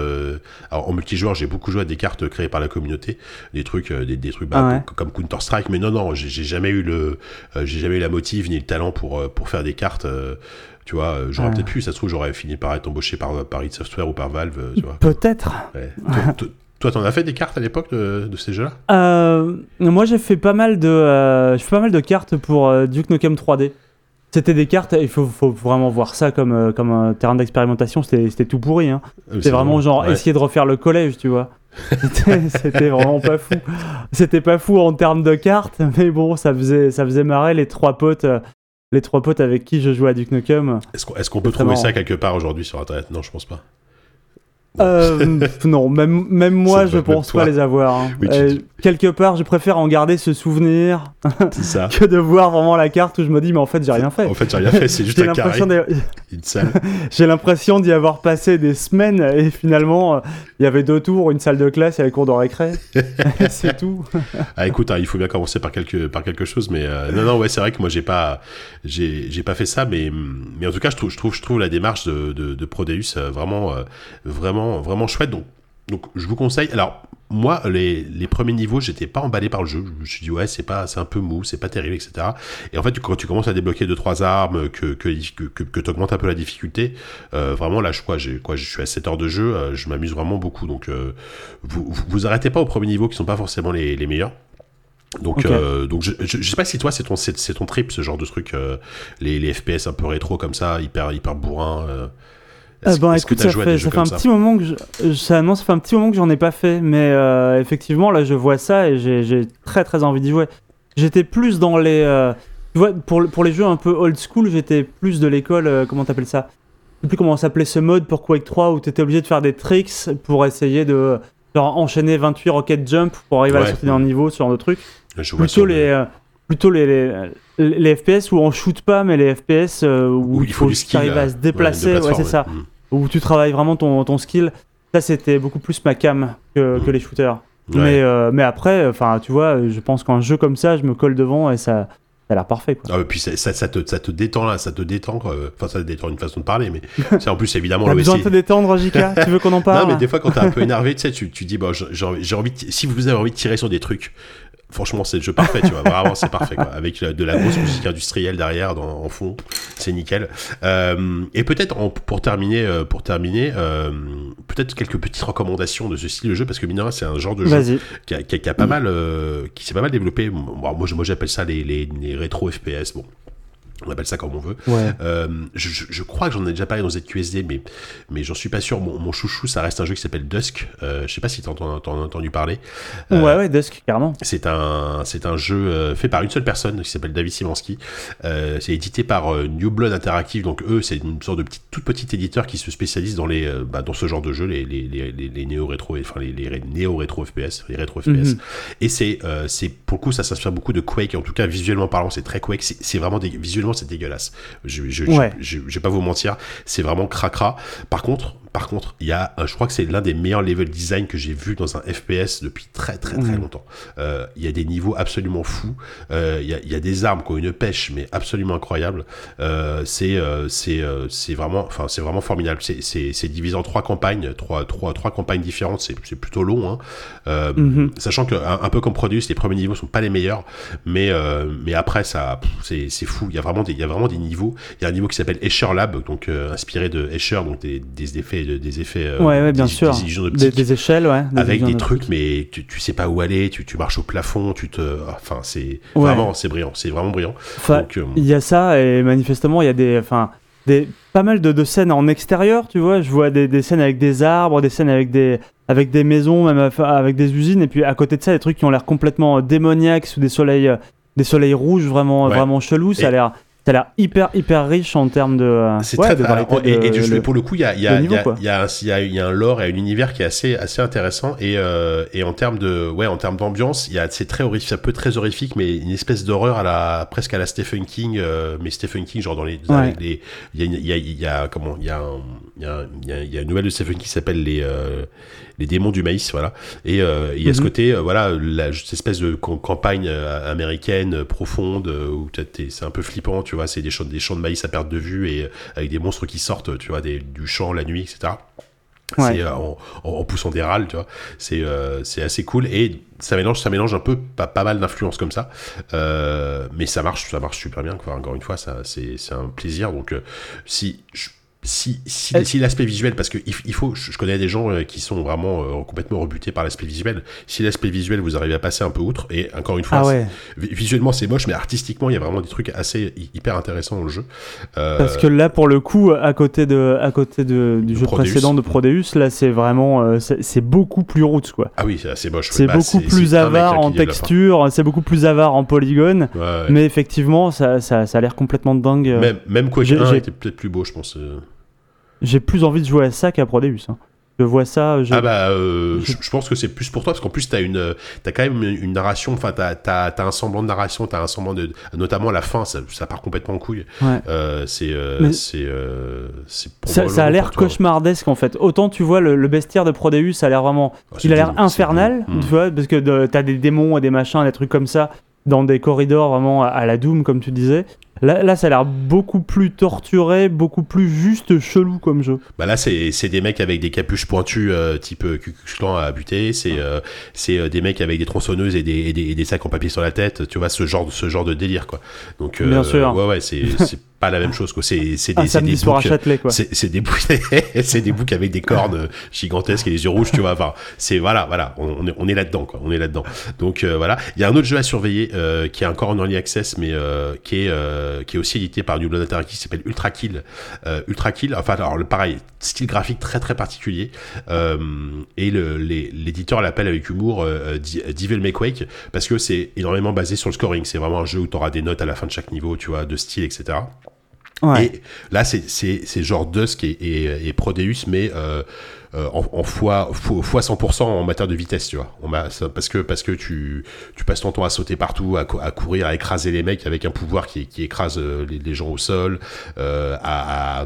alors en multijoueur, j'ai beaucoup joué à des cartes créées par la communauté, des trucs, des, des trucs bah, Ah ouais. comme, Counter Strike. Mais non, non, j'ai jamais eu le, j'ai jamais eu la motive ni le talent pour pour faire des cartes. euh, tu vois, euh, j'aurais Ah. peut-être pu. Ça se trouve, j'aurais fini par être embauché par par id Software ou par Valve. euh, tu vois. Peut-être. Ouais. Toi- t'en as fait des cartes à l'époque de, de ces jeux-là? Euh, moi j'ai fait pas mal de, euh, fais pas mal de cartes pour euh, Duke Nukem 3D. C'était des cartes, il faut, faut vraiment voir ça comme, comme un terrain d'expérimentation, c'était c'était tout pourri. Hein. Euh, C'est vraiment genre ouais. essayer de refaire le collège, tu vois. C'était c'était vraiment pas fou. C'était pas fou en termes de cartes, mais bon, ça faisait, ça faisait marrer les trois potes, les trois potes avec qui je jouais à Duke Nukem. Est-ce qu'on peut trouver marrant. ça quelque part aujourd'hui sur Internet? Non, je pense pas. Euh, non, même, même moi, je pense pas les avoir. hein. Oui, Euh, quelque part, je préfère en garder ce souvenir ça. que de voir vraiment la carte où je me dis, mais en fait, j'ai rien fait. En fait, j'ai rien fait, c'est juste un carré, j'ai l'impression d'y avoir passé des semaines et finalement, euh, il y avait deux tours, une salle de classe et la cour de récré. C'est tout. Ah écoute, hein, il faut bien commencer par quelque par quelque chose, mais non non ouais c'est vrai que moi j'ai pas j'ai pas fait ça, mais mais en tout cas je trouve je trouve je trouve la démarche de de, de Prodeus vraiment euh, vraiment vraiment chouette. Donc donc je vous conseille. Alors moi les les premiers niveaux j'étais pas emballé par le jeu. Je me suis dit ouais c'est pas c'est un peu mou, c'est pas terrible etc. Et en fait quand tu commences à débloquer deux trois armes, que que que, que, t'augmentes un peu la difficulté, euh, vraiment là je crois j'ai quoi je suis à 7 heures de jeu, euh, je m'amuse vraiment beaucoup. Donc euh, vous, vous vous arrêtez pas aux premiers niveaux qui sont pas forcément les, les meilleurs. Donc, euh, donc je, je, je sais pas si toi c'est ton c'est, ton trip ce genre de truc euh, les, les FPS un peu rétro comme ça hyper hyper bourrin. Euh, est-ce- ben, est-ce que écoute, t'as ça joué à fait, des ça jeux fait un ça petit moment que je, ça, non, ça fait un petit moment que j'en ai pas fait, mais euh, effectivement là je vois ça et j'ai très très envie d'y jouer. J'étais plus dans les, euh, tu vois, pour, pour les jeux un peu old school, j'étais plus de l'école, euh, comment t'appelles ça? Je sais plus comment s'appelait ce mode pour Quake 3 où t'étais obligé de faire des tricks pour essayer de genre, enchaîner 28 rocket jump pour arriver à sortie d'un niveau, ce genre de truc. Je Plutôt les, le- euh, plutôt les, les, FPS où on shoot pas, mais les FPS euh, où, où il faut, juste arriver à se déplacer, ouais, c'est ça Mm. Où tu travailles vraiment ton, ton skill. Ça, c'était beaucoup plus ma cam que, que les shooters. Ouais. Mais, euh, mais après, enfin, tu vois, je pense qu'un jeu comme ça, je me colle devant et ça, ça a l'air parfait quoi. Ah, et puis ça, ça, ça te, ça te détend là, ça te détend. Enfin, ça te détend une façon de parler, mais c'est en plus évidemment T'as besoin de te détendre, JK Tu veux qu'on en parle Non, mais des fois, quand t'es un peu énervé, tu sais, tu, tu dis, bon, j'ai envie, j'ai envie de- si vous avez envie de tirer sur des trucs, franchement, c'est le jeu parfait, tu vois. Vraiment, c'est parfait, quoi. Avec de la grosse musique industrielle derrière, dans, en fond, c'est nickel. Euh, et peut-être, pour terminer, euh, pour terminer, euh, peut-être quelques petites recommandations de ce style de jeu, parce que mine de rien, c'est un genre de jeu qui a, qui a- qui a pas mal, euh, qui s'est pas mal développé. Bon, moi, j'appelle ça les, les, les rétro FPS. Bon, on appelle ça comme on veut. Ouais. Euh, je, crois que j'en ai déjà parlé dans ZQSD, mais, mais j'en suis pas sûr. Mon, mon chouchou, ça reste un jeu qui s'appelle Dusk. Euh, je sais pas si t'en as entendu parler. Euh, Ouais, ouais, Dusk, carrément. C'est un, c'est un jeu euh, fait par une seule personne qui s'appelle David Simansky. Euh, c'est édité par New Blood Interactive. Donc eux, c'est une sorte de petit, tout petit éditeur qui se spécialise dans les, bah, dans ce genre de jeu, les, les, les, les, néo rétro, enfin les, les néo rétro FPS, les rétro FPS. Mhm. Et c'est, c'est pour le coup, ça s'inspire beaucoup de Quake. En tout cas, visuellement parlant, c'est très Quake. C'est, vraiment dé- visuellement, c'est dégueulasse. Je, je, je- Ouais. je, je vais pas vous mentir, c'est vraiment cracra. Par contre, par contre, il y a, euh, je crois que c'est l'un des meilleurs level design que j'ai vu dans un FPS depuis très très très Mhm. longtemps. Euh, Il y a des niveaux absolument fous. Euh, Il y, a, il y a des armes qui ont une pêche mais absolument incroyable. Euh, c'est c'est c'est vraiment, enfin c'est vraiment formidable. C'est divisé en trois campagnes, trois trois trois campagnes différentes. C'est c'est plutôt long. Hein. Mhm. Sachant que un, un peu comme Produce, les premiers niveaux sont pas les meilleurs, mais mais après ça, c'est c'est fou. Il y a vraiment des il y a vraiment des niveaux. Il y a un niveau qui s'appelle Escher Lab, donc inspiré de Escher, donc des, des effets des effets euh, Ouais, ouais, bien des, sûr. des illusions Des, optiques des échelles, ouais. avec des trucs, mais tu, tu sais pas où aller, tu, tu marches au plafond, tu te, enfin c'est Ouais. vraiment c'est brillant, c'est vraiment brillant. Enfin, euh, Il y a ça, et manifestement, il y a des, enfin, des, pas mal de, de scènes en extérieur, tu vois. Je vois des, des scènes avec des arbres, des scènes avec des, avec des maisons, même avec des usines, et puis à côté de ça, des trucs qui ont l'air complètement euh, démoniaques, sous des soleils, des soleils rouges vraiment, Ouais. vraiment chelous. Ça a l'air, ça a l'air hyper, hyper riche en termes de, euh, C'est ouais, très de variété et, de- et le- pour le coup, il y a, il y, a, y, a, y, a un, lore et un univers qui est assez, assez intéressant. Et, euh, et en termes de, ouais, en termes d'ambiance, il y a, c'est très horrifique, un peu très horrifique, mais une espèce d'horreur à la, presque à la Stephen King, euh, mais Stephen King, genre dans les, Ouais. il y a, une- il y a, y a, comment, il y a, un- il y a, il y une nouvelle de Stephen qui s'appelle les, euh, les démons du maïs, voilà. Et euh, il y a ce Mhm. côté, euh, voilà, la, cette espèce de cam- campagne américaine profonde où c'est un peu flippant, tu vois, c'est des champs, des champs de maïs à perte de vue et avec des monstres qui sortent, tu vois, des, du champ la nuit, etc. Ouais. Euh, en, poussant des râles, tu vois. C'est euh, c'est assez cool et ça mélange, ça mélange un peu pas, pas mal d'influences comme ça. Euh, mais ça marche, ça marche super bien. Quoi. Encore une fois, ça c'est c'est un plaisir. Donc si je- si, si, Est- si l'aspect visuel, parce que il, faut, je connais des gens euh, qui sont vraiment euh, complètement rebutés par l'aspect visuel. Si l'aspect visuel, vous arrivez à passer un peu outre, et encore une fois, Ah ouais. visuellement c'est moche, mais artistiquement il y a vraiment des trucs assez hy- hyper intéressants dans le jeu. Euh, Parce que là, pour le coup, à côté, de, à côté de, du De jeu Prodeus. précédent de Prodeus, là, c'est vraiment, euh, c'est beaucoup plus roots, quoi. ah oui, c'est assez moche. C'est Bah, beaucoup plus avare en fin. texture, c'est beaucoup plus avare en polygone, Ouais, ouais. mais effectivement, ça, ça, ça a l'air complètement dingue. euh. Même, même Quake j'ai- 1 j'ai- était peut-être plus beau, je pense. J'ai plus envie de jouer à ça qu'à Prodeus. hein. Je vois ça, je... Ah bah, euh, je- je, pense que c'est plus pour toi, parce qu'en plus, t'as une, t'as quand même une, une narration, enfin, t'as, t'as, t'as un semblant de narration, t'as un semblant de, notamment à la fin, ça, ça part complètement en couille. Ouais. Euh, c'est, euh, c'est, euh, c'est ça, ça a l'air cauchemardesque en fait. Autant tu vois le, le bestiaire de Prodeus, ça a l'air vraiment c'est Il a l'air infernal, tu vois, parce que de- t'as des démons et des machins, des trucs comme ça, dans des corridors vraiment à, à la Doom, comme tu disais. Là, là ça a l'air beaucoup plus torturé, beaucoup plus juste chelou comme jeu. Bah là, c'est, c'est des mecs avec des capuches pointues, euh, type euh, Klux Klan à buter. C'est, euh, c'est euh, des mecs avec des tronçonneuses et des, et des, et des sacs en papier sur la tête. Tu vois, ce genre, de- ce genre de délire, quoi. Donc, euh, Bien sûr. Ouais, ouais, c'est pas la même chose, quoi. C'est, c'est des, c'est des boucs-. C'est des boucs, c'est des boucs avec des cornes gigantesques et des yeux rouges, tu vois. Enfin, c'est voilà, voilà, on, on est, on est là-dedans, quoi. On est là-dedans. Donc euh, voilà, il y a un autre jeu à surveiller euh, qui est encore en early access, mais euh, qui est euh, qui est aussi édité par New Blood Interactive, qui s'appelle Ultra Kill. Euh, Ultra Kill, enfin alors le pareil, style graphique très très particulier. Euh, et le- les- l'éditeur l'appelle avec humour euh, Devil May Quake parce que c'est énormément basé sur le scoring. C'est vraiment un jeu où tu auras des notes à la fin de chaque niveau, tu vois, de style, etc. Et là, c'est- genre Dusk et, et, et Prodeus, mais euh, euh, en, en fois, fois, fois 100% en matière de vitesse, tu vois. On parce que, parce que tu, tu passes ton temps à sauter partout, à courir, à écraser les mecs avec un pouvoir qui, qui écrase euh, les, les gens au sol, euh, à, à,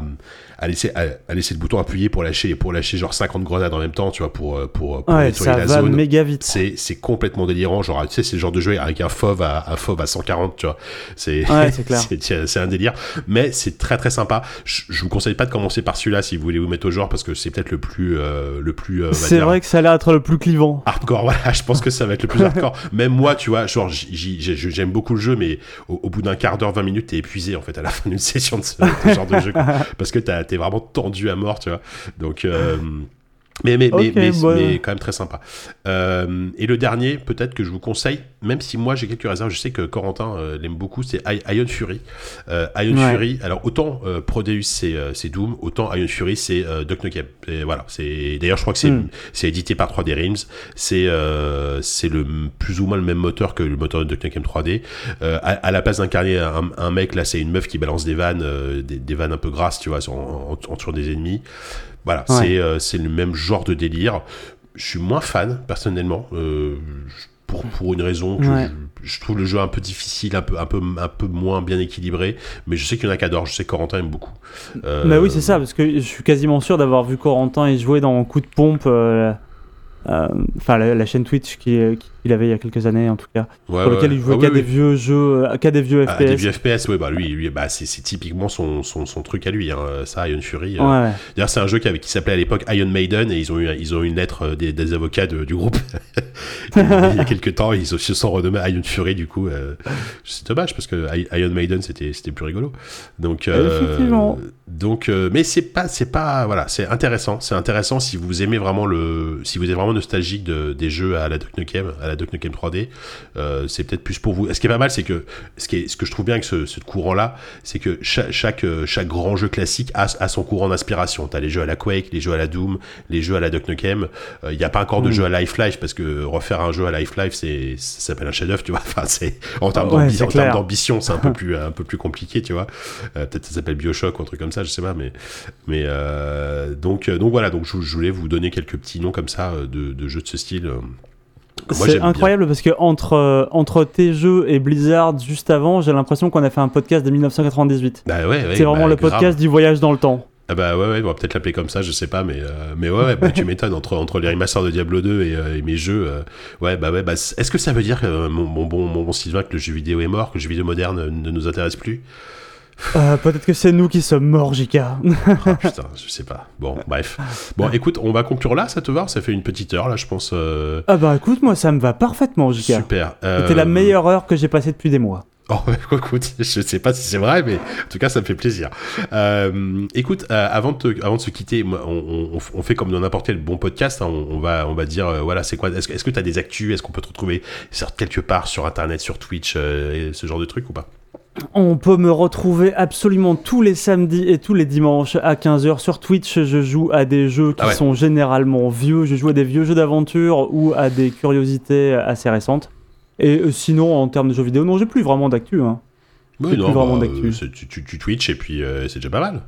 à laisser, à, à laisser le bouton appuyé pour lâcher, pour lâcher genre 50 grenades en même temps, tu vois, pour, euh, pour, pour Ouais, nettoyer ça la va zone. méga vite. C'est, c'est complètement délirant. Genre, tu sais, c'est le genre de jeu avec un FOV à, un FOV à 140, tu vois. C'est, Ouais, c'est clair. c'est, c'est un délire. Mais c'est très très sympa. Je, je vous conseille pas de commencer par celui-là si vous voulez vous mettre au genre parce que c'est peut-être le plus, euh, le plus, euh, C'est vrai que ça a l'air d'être le plus clivant. hardcore. Voilà, je pense que ça va être le plus hardcore. Même moi, tu vois, genre, j'aime beaucoup le jeu, mais au, au bout d'un quart d'heure, 20 minutes, t'es épuisé en fait à la fin d'une session de ce, de genre de jeu. quoi. Parce que t'as- t'es vraiment tendu à mort, tu vois. Donc. Mais, mais, mais, mais, ouais. mais quand même très sympa. Euh, et le dernier, peut-être que je vous conseille, même si moi j'ai quelques réserves, je sais que Corentin euh, l'aime beaucoup, c'est I- Ion Fury. Euh, Ion Ouais. Fury, alors autant euh, Prodeus c'est euh, c'est Doom, autant Ion Fury c'est euh, Duck Nukem. Et voilà, c'est d'ailleurs je crois que c'est c'est édité par 3D Realms. C'est euh, c'est le plus ou moins le même moteur que le moteur de Duck Nukem 3D. Euh, à, à la place d'incarner un, un mec, là c'est une meuf qui balance des vannes, euh, des, des vannes un peu grasses, tu vois, en, en, en tuant des ennemis. Voilà, Ouais. c'est euh, c'est le même genre de délire. Je suis moins fan personnellement. euh, pour, pour une raison que Ouais. je, je trouve le jeu un peu difficile, un peu, un peu, un peu moins bien équilibré, mais je sais qu'il y en a qui adorent, je sais que Corentin aime beaucoup. Euh, Bah oui, c'est ça, parce que je suis quasiment sûr d'avoir vu Corentin y jouer dans Coup de pompe, euh, euh, enfin la, la chaîne Twitch qu'il qu'il avait il y a quelques années en tout cas, ouais, pour lequel il jouait Ah qu'à oui, des oui. vieux jeux, euh, qu'à des vieux Ah, FPS. des vieux FPS, ouais, bah lui, lui bah, c'est typiquement son, son, son truc à lui, hein, ça, Iron Fury. euh. Ouais. D'ailleurs, c'est un jeu qui, avait- qui s'appelait à l'époque Iron Maiden et ils ont eu, ils ont eu une lettre euh, des, des avocats de- du groupe il y a quelques temps. Ils se sont renommés Iron Fury, du coup. euh, c'est dommage parce que Iron Maiden c'était plus rigolo. Donc, euh, donc euh, mais c'est pas, c'est pas, voilà, c'est intéressant. C'est intéressant si vous aimez vraiment le, si vous êtes vraiment nostalgique de, des jeux à la Duck Nukem, à la Duck Nukem 3D, euh, c'est peut-être plus pour vous. Ce qui est pas mal, c'est que ce, qui est, ce que je trouve bien avec ce, ce courant-là, c'est que chaque, chaque, euh, chaque grand jeu classique a, a son courant d'inspiration. T'as les jeux à la Quake, les jeux à la Doom, les jeux à la Duck Nukem. Il n'y a pas encore de Mm. jeu à Life-Life parce que refaire un jeu à Life-Life, c'est, ça s'appelle un chef-d'œuvre, tu vois. Enfin, c'est, en termes Ouais, d'ambition, c'est un peu plus, un peu plus compliqué, tu vois. Euh, peut-être ça s'appelle Bioshock ou un truc comme ça, je sais pas, mais, mais euh, donc, euh, donc voilà, donc je, je voulais vous donner quelques petits noms comme ça euh, de, de jeux de ce style. euh, C'est bien. incroyable parce que entre, euh, entre tes jeux et Blizzard juste avant, j'ai l'impression qu'on a fait un podcast de 1998. Bah ouais, ouais, C'est vraiment bah, le grave. podcast du voyage dans le temps. Ah bah ouais, ouais on va peut-être l'appeler comme ça, je sais pas, mais, euh, mais ouais, ouais bah, tu m'étonnes, entre, entre les remasters de Diablo 2 et, euh, et mes jeux, euh, ouais, bah ouais, bah, est-ce que ça veut dire, mon, mon bon, mon Sylvain, que le jeu vidéo est mort, que le jeu vidéo moderne ne nous intéresse plus? Euh, Peut-être que c'est nous qui sommes morts, JK. Ah putain, je sais pas. Bon, bref. Bon, écoute, on va conclure là, ça te va? Ça fait une petite heure, là, je pense. euh, ah bah écoute, moi ça me va parfaitement, JK. Super. C'était la Euh, meilleure heure que j'ai passée depuis des mois. Oh, écoute, je sais pas si c'est vrai, mais en tout cas, ça me fait plaisir. Euh, écoute, euh, avant, de te- avant de se quitter, on, on- on fait comme dans n'importe quel bon podcast. hein, on, on va, on va dire, euh, voilà, c'est quoi Est-ce que tu as des actus? Est-ce qu'on peut te retrouver quelque part sur Internet, sur Twitch, euh, ce genre de trucs ou pas? On peut me retrouver absolument tous les samedis et tous les dimanches à 15h sur Twitch. Je joue à des jeux qui Ah ouais. sont généralement vieux. Je joue à des vieux jeux d'aventure ou à des curiosités assez récentes. Et euh, sinon, en termes de jeux vidéo, non, j'ai plus vraiment d'actu. Hein. Oui, plus vraiment bah, d'actu. euh, c'est- tu, tu, tu Twitch et puis euh, c'est déjà pas mal.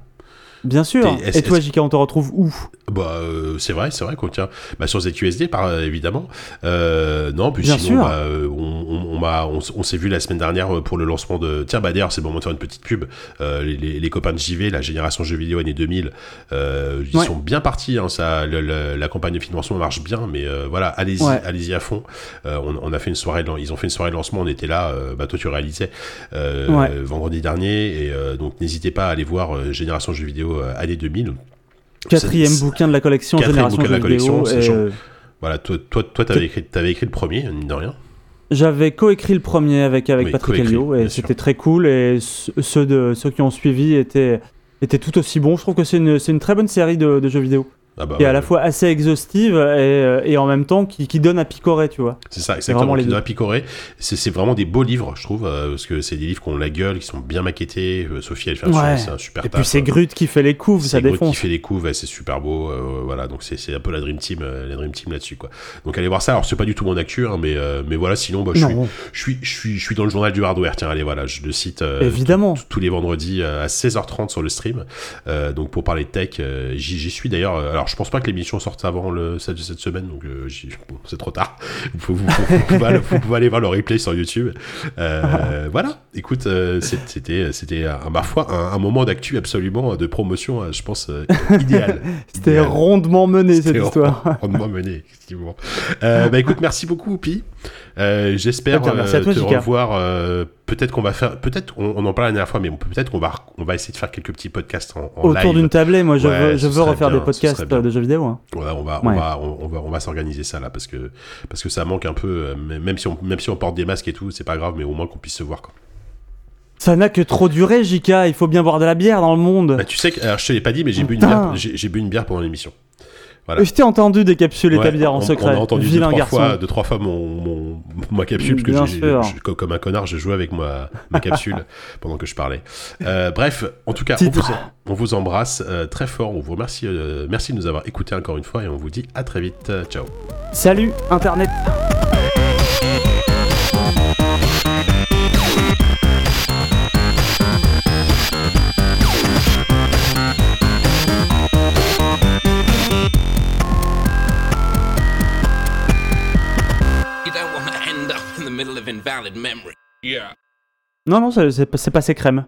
Bien sûr. Et toi, JK, on te retrouve où Bah, euh, c'est vrai, c'est vrai qu'on tient bah, sur ZQSD, par, euh, évidemment. Euh, non, puis Bien sinon, sûr. bah, on, on, s'est vu la semaine dernière pour le lancement de. Tiens, bah d'ailleurs, c'est le moment de faire une petite pub. Les, les, les copains de JV, la génération jeux vidéo année 2000, euh, ils Ouais. sont bien partis. Hein, ça, le- le- la campagne de financement marche bien, mais voilà, allez-y, Ouais. allez-y à fond. On, a fait une soirée, ils ont fait une soirée de lancement. On était là. bah toi, tu réalisais Ouais. vendredi dernier, et donc n'hésitez pas à aller voir génération jeux vidéo euh, année 2000. Quatrième bouquin de la collection Quatrième Génération bouquin de la vidéo. collection, c'est et, genre- Voilà, toi, toi, toi, t'avais écrit, t'avais écrit le premier, mine de rien. J'avais coécrit le premier avec, avec Oui, Patrick Helio et c'était très cool. Et ce- ceux, de, ceux qui ont suivi étaient, étaient tout aussi bons. Je trouve que c'est une, c'est une très bonne série de, de jeux vidéo. Ah bah, qui est à la fois assez exhaustive et, euh, et en même temps qui, qui donne à picorer, tu vois. C'est ça, vraiment exactement. les Qui deux. doit picorer. C'est vraiment des beaux livres, je trouve, euh, parce que c'est des livres qui ont la gueule, qui sont bien maquettés. Euh, Sophie, elle fait un, Ouais. c'est un super Et taf. puis c'est. Grut qui fait les couves, ça défonce. qui fait les ouais, c'est super beau. euh, voilà, donc c'est un peu la Dream Team, la Dream Team là-dessus, quoi. Donc allez voir ça. Alors c'est pas du tout mon actu, hein, mais mais voilà. Sinon, bah, je suis Non, je suis je suis je suis dans le journal du hardware. Tiens, allez voilà, je le cite. évidemment. tous les vendredis à 16h30 sur le stream. Donc pour parler de tech, j'y suis d'ailleurs. Alors je pense pas que l'émission sorte avant le, cette, cette semaine, donc euh, bon, c'est trop tard. Vous pouvez, vous- vous- vous pouvez aller, vous pouvez aller voir le replay sur YouTube. Euh, voilà, écoute, euh, c'était, c'était ma foi, un, un moment d'actu absolument de promotion, je pense, idéal. C'était rondement mené cette histoire. rondement mené, effectivement. Bah écoute, merci beaucoup, Pi. Euh, J'espère euh, te Jika. revoir. euh, peut-être qu'on va faire, peut-être on, on en parlait la dernière fois, mais peut-être qu'on va, on va essayer de faire quelques petits podcasts en, en Autour d'une tablée, moi je Ouais, veux, je refaire bien, des podcasts de jeux vidéo. hein. Voilà, on va, on Ouais. va, on, on va, on va s'organiser ça là parce que, parce que ça manque un peu. euh, même si on, même si on porte des masques et tout, c'est pas grave, mais au moins qu'on puisse se voir. Quoi. Ça n'a que trop duré, JK. Il faut bien boire de la bière dans le monde. Bah, tu sais que, alors, je te l'ai pas dit, mais j'ai bu une bière, j'ai bu une bière pendant l'émission. Voilà. Je t'ai entendu décapsuler ta Ouais, bière en on- secret. On a entendu deux trois, garçon. fois, deux, trois fois mon, mon, ma capsule, parce que j'ai- je- comme un connard, je jouais avec ma, ma capsule pendant que je parlais. Euh, bref, en tout cas, on vous, on vous embrasse euh, très fort, on vous remercie, euh, merci de nous avoir écoutés encore une fois, et on vous dit à très vite. Euh, Ciao. Salut, Internet. Non, non, c'est passé crème.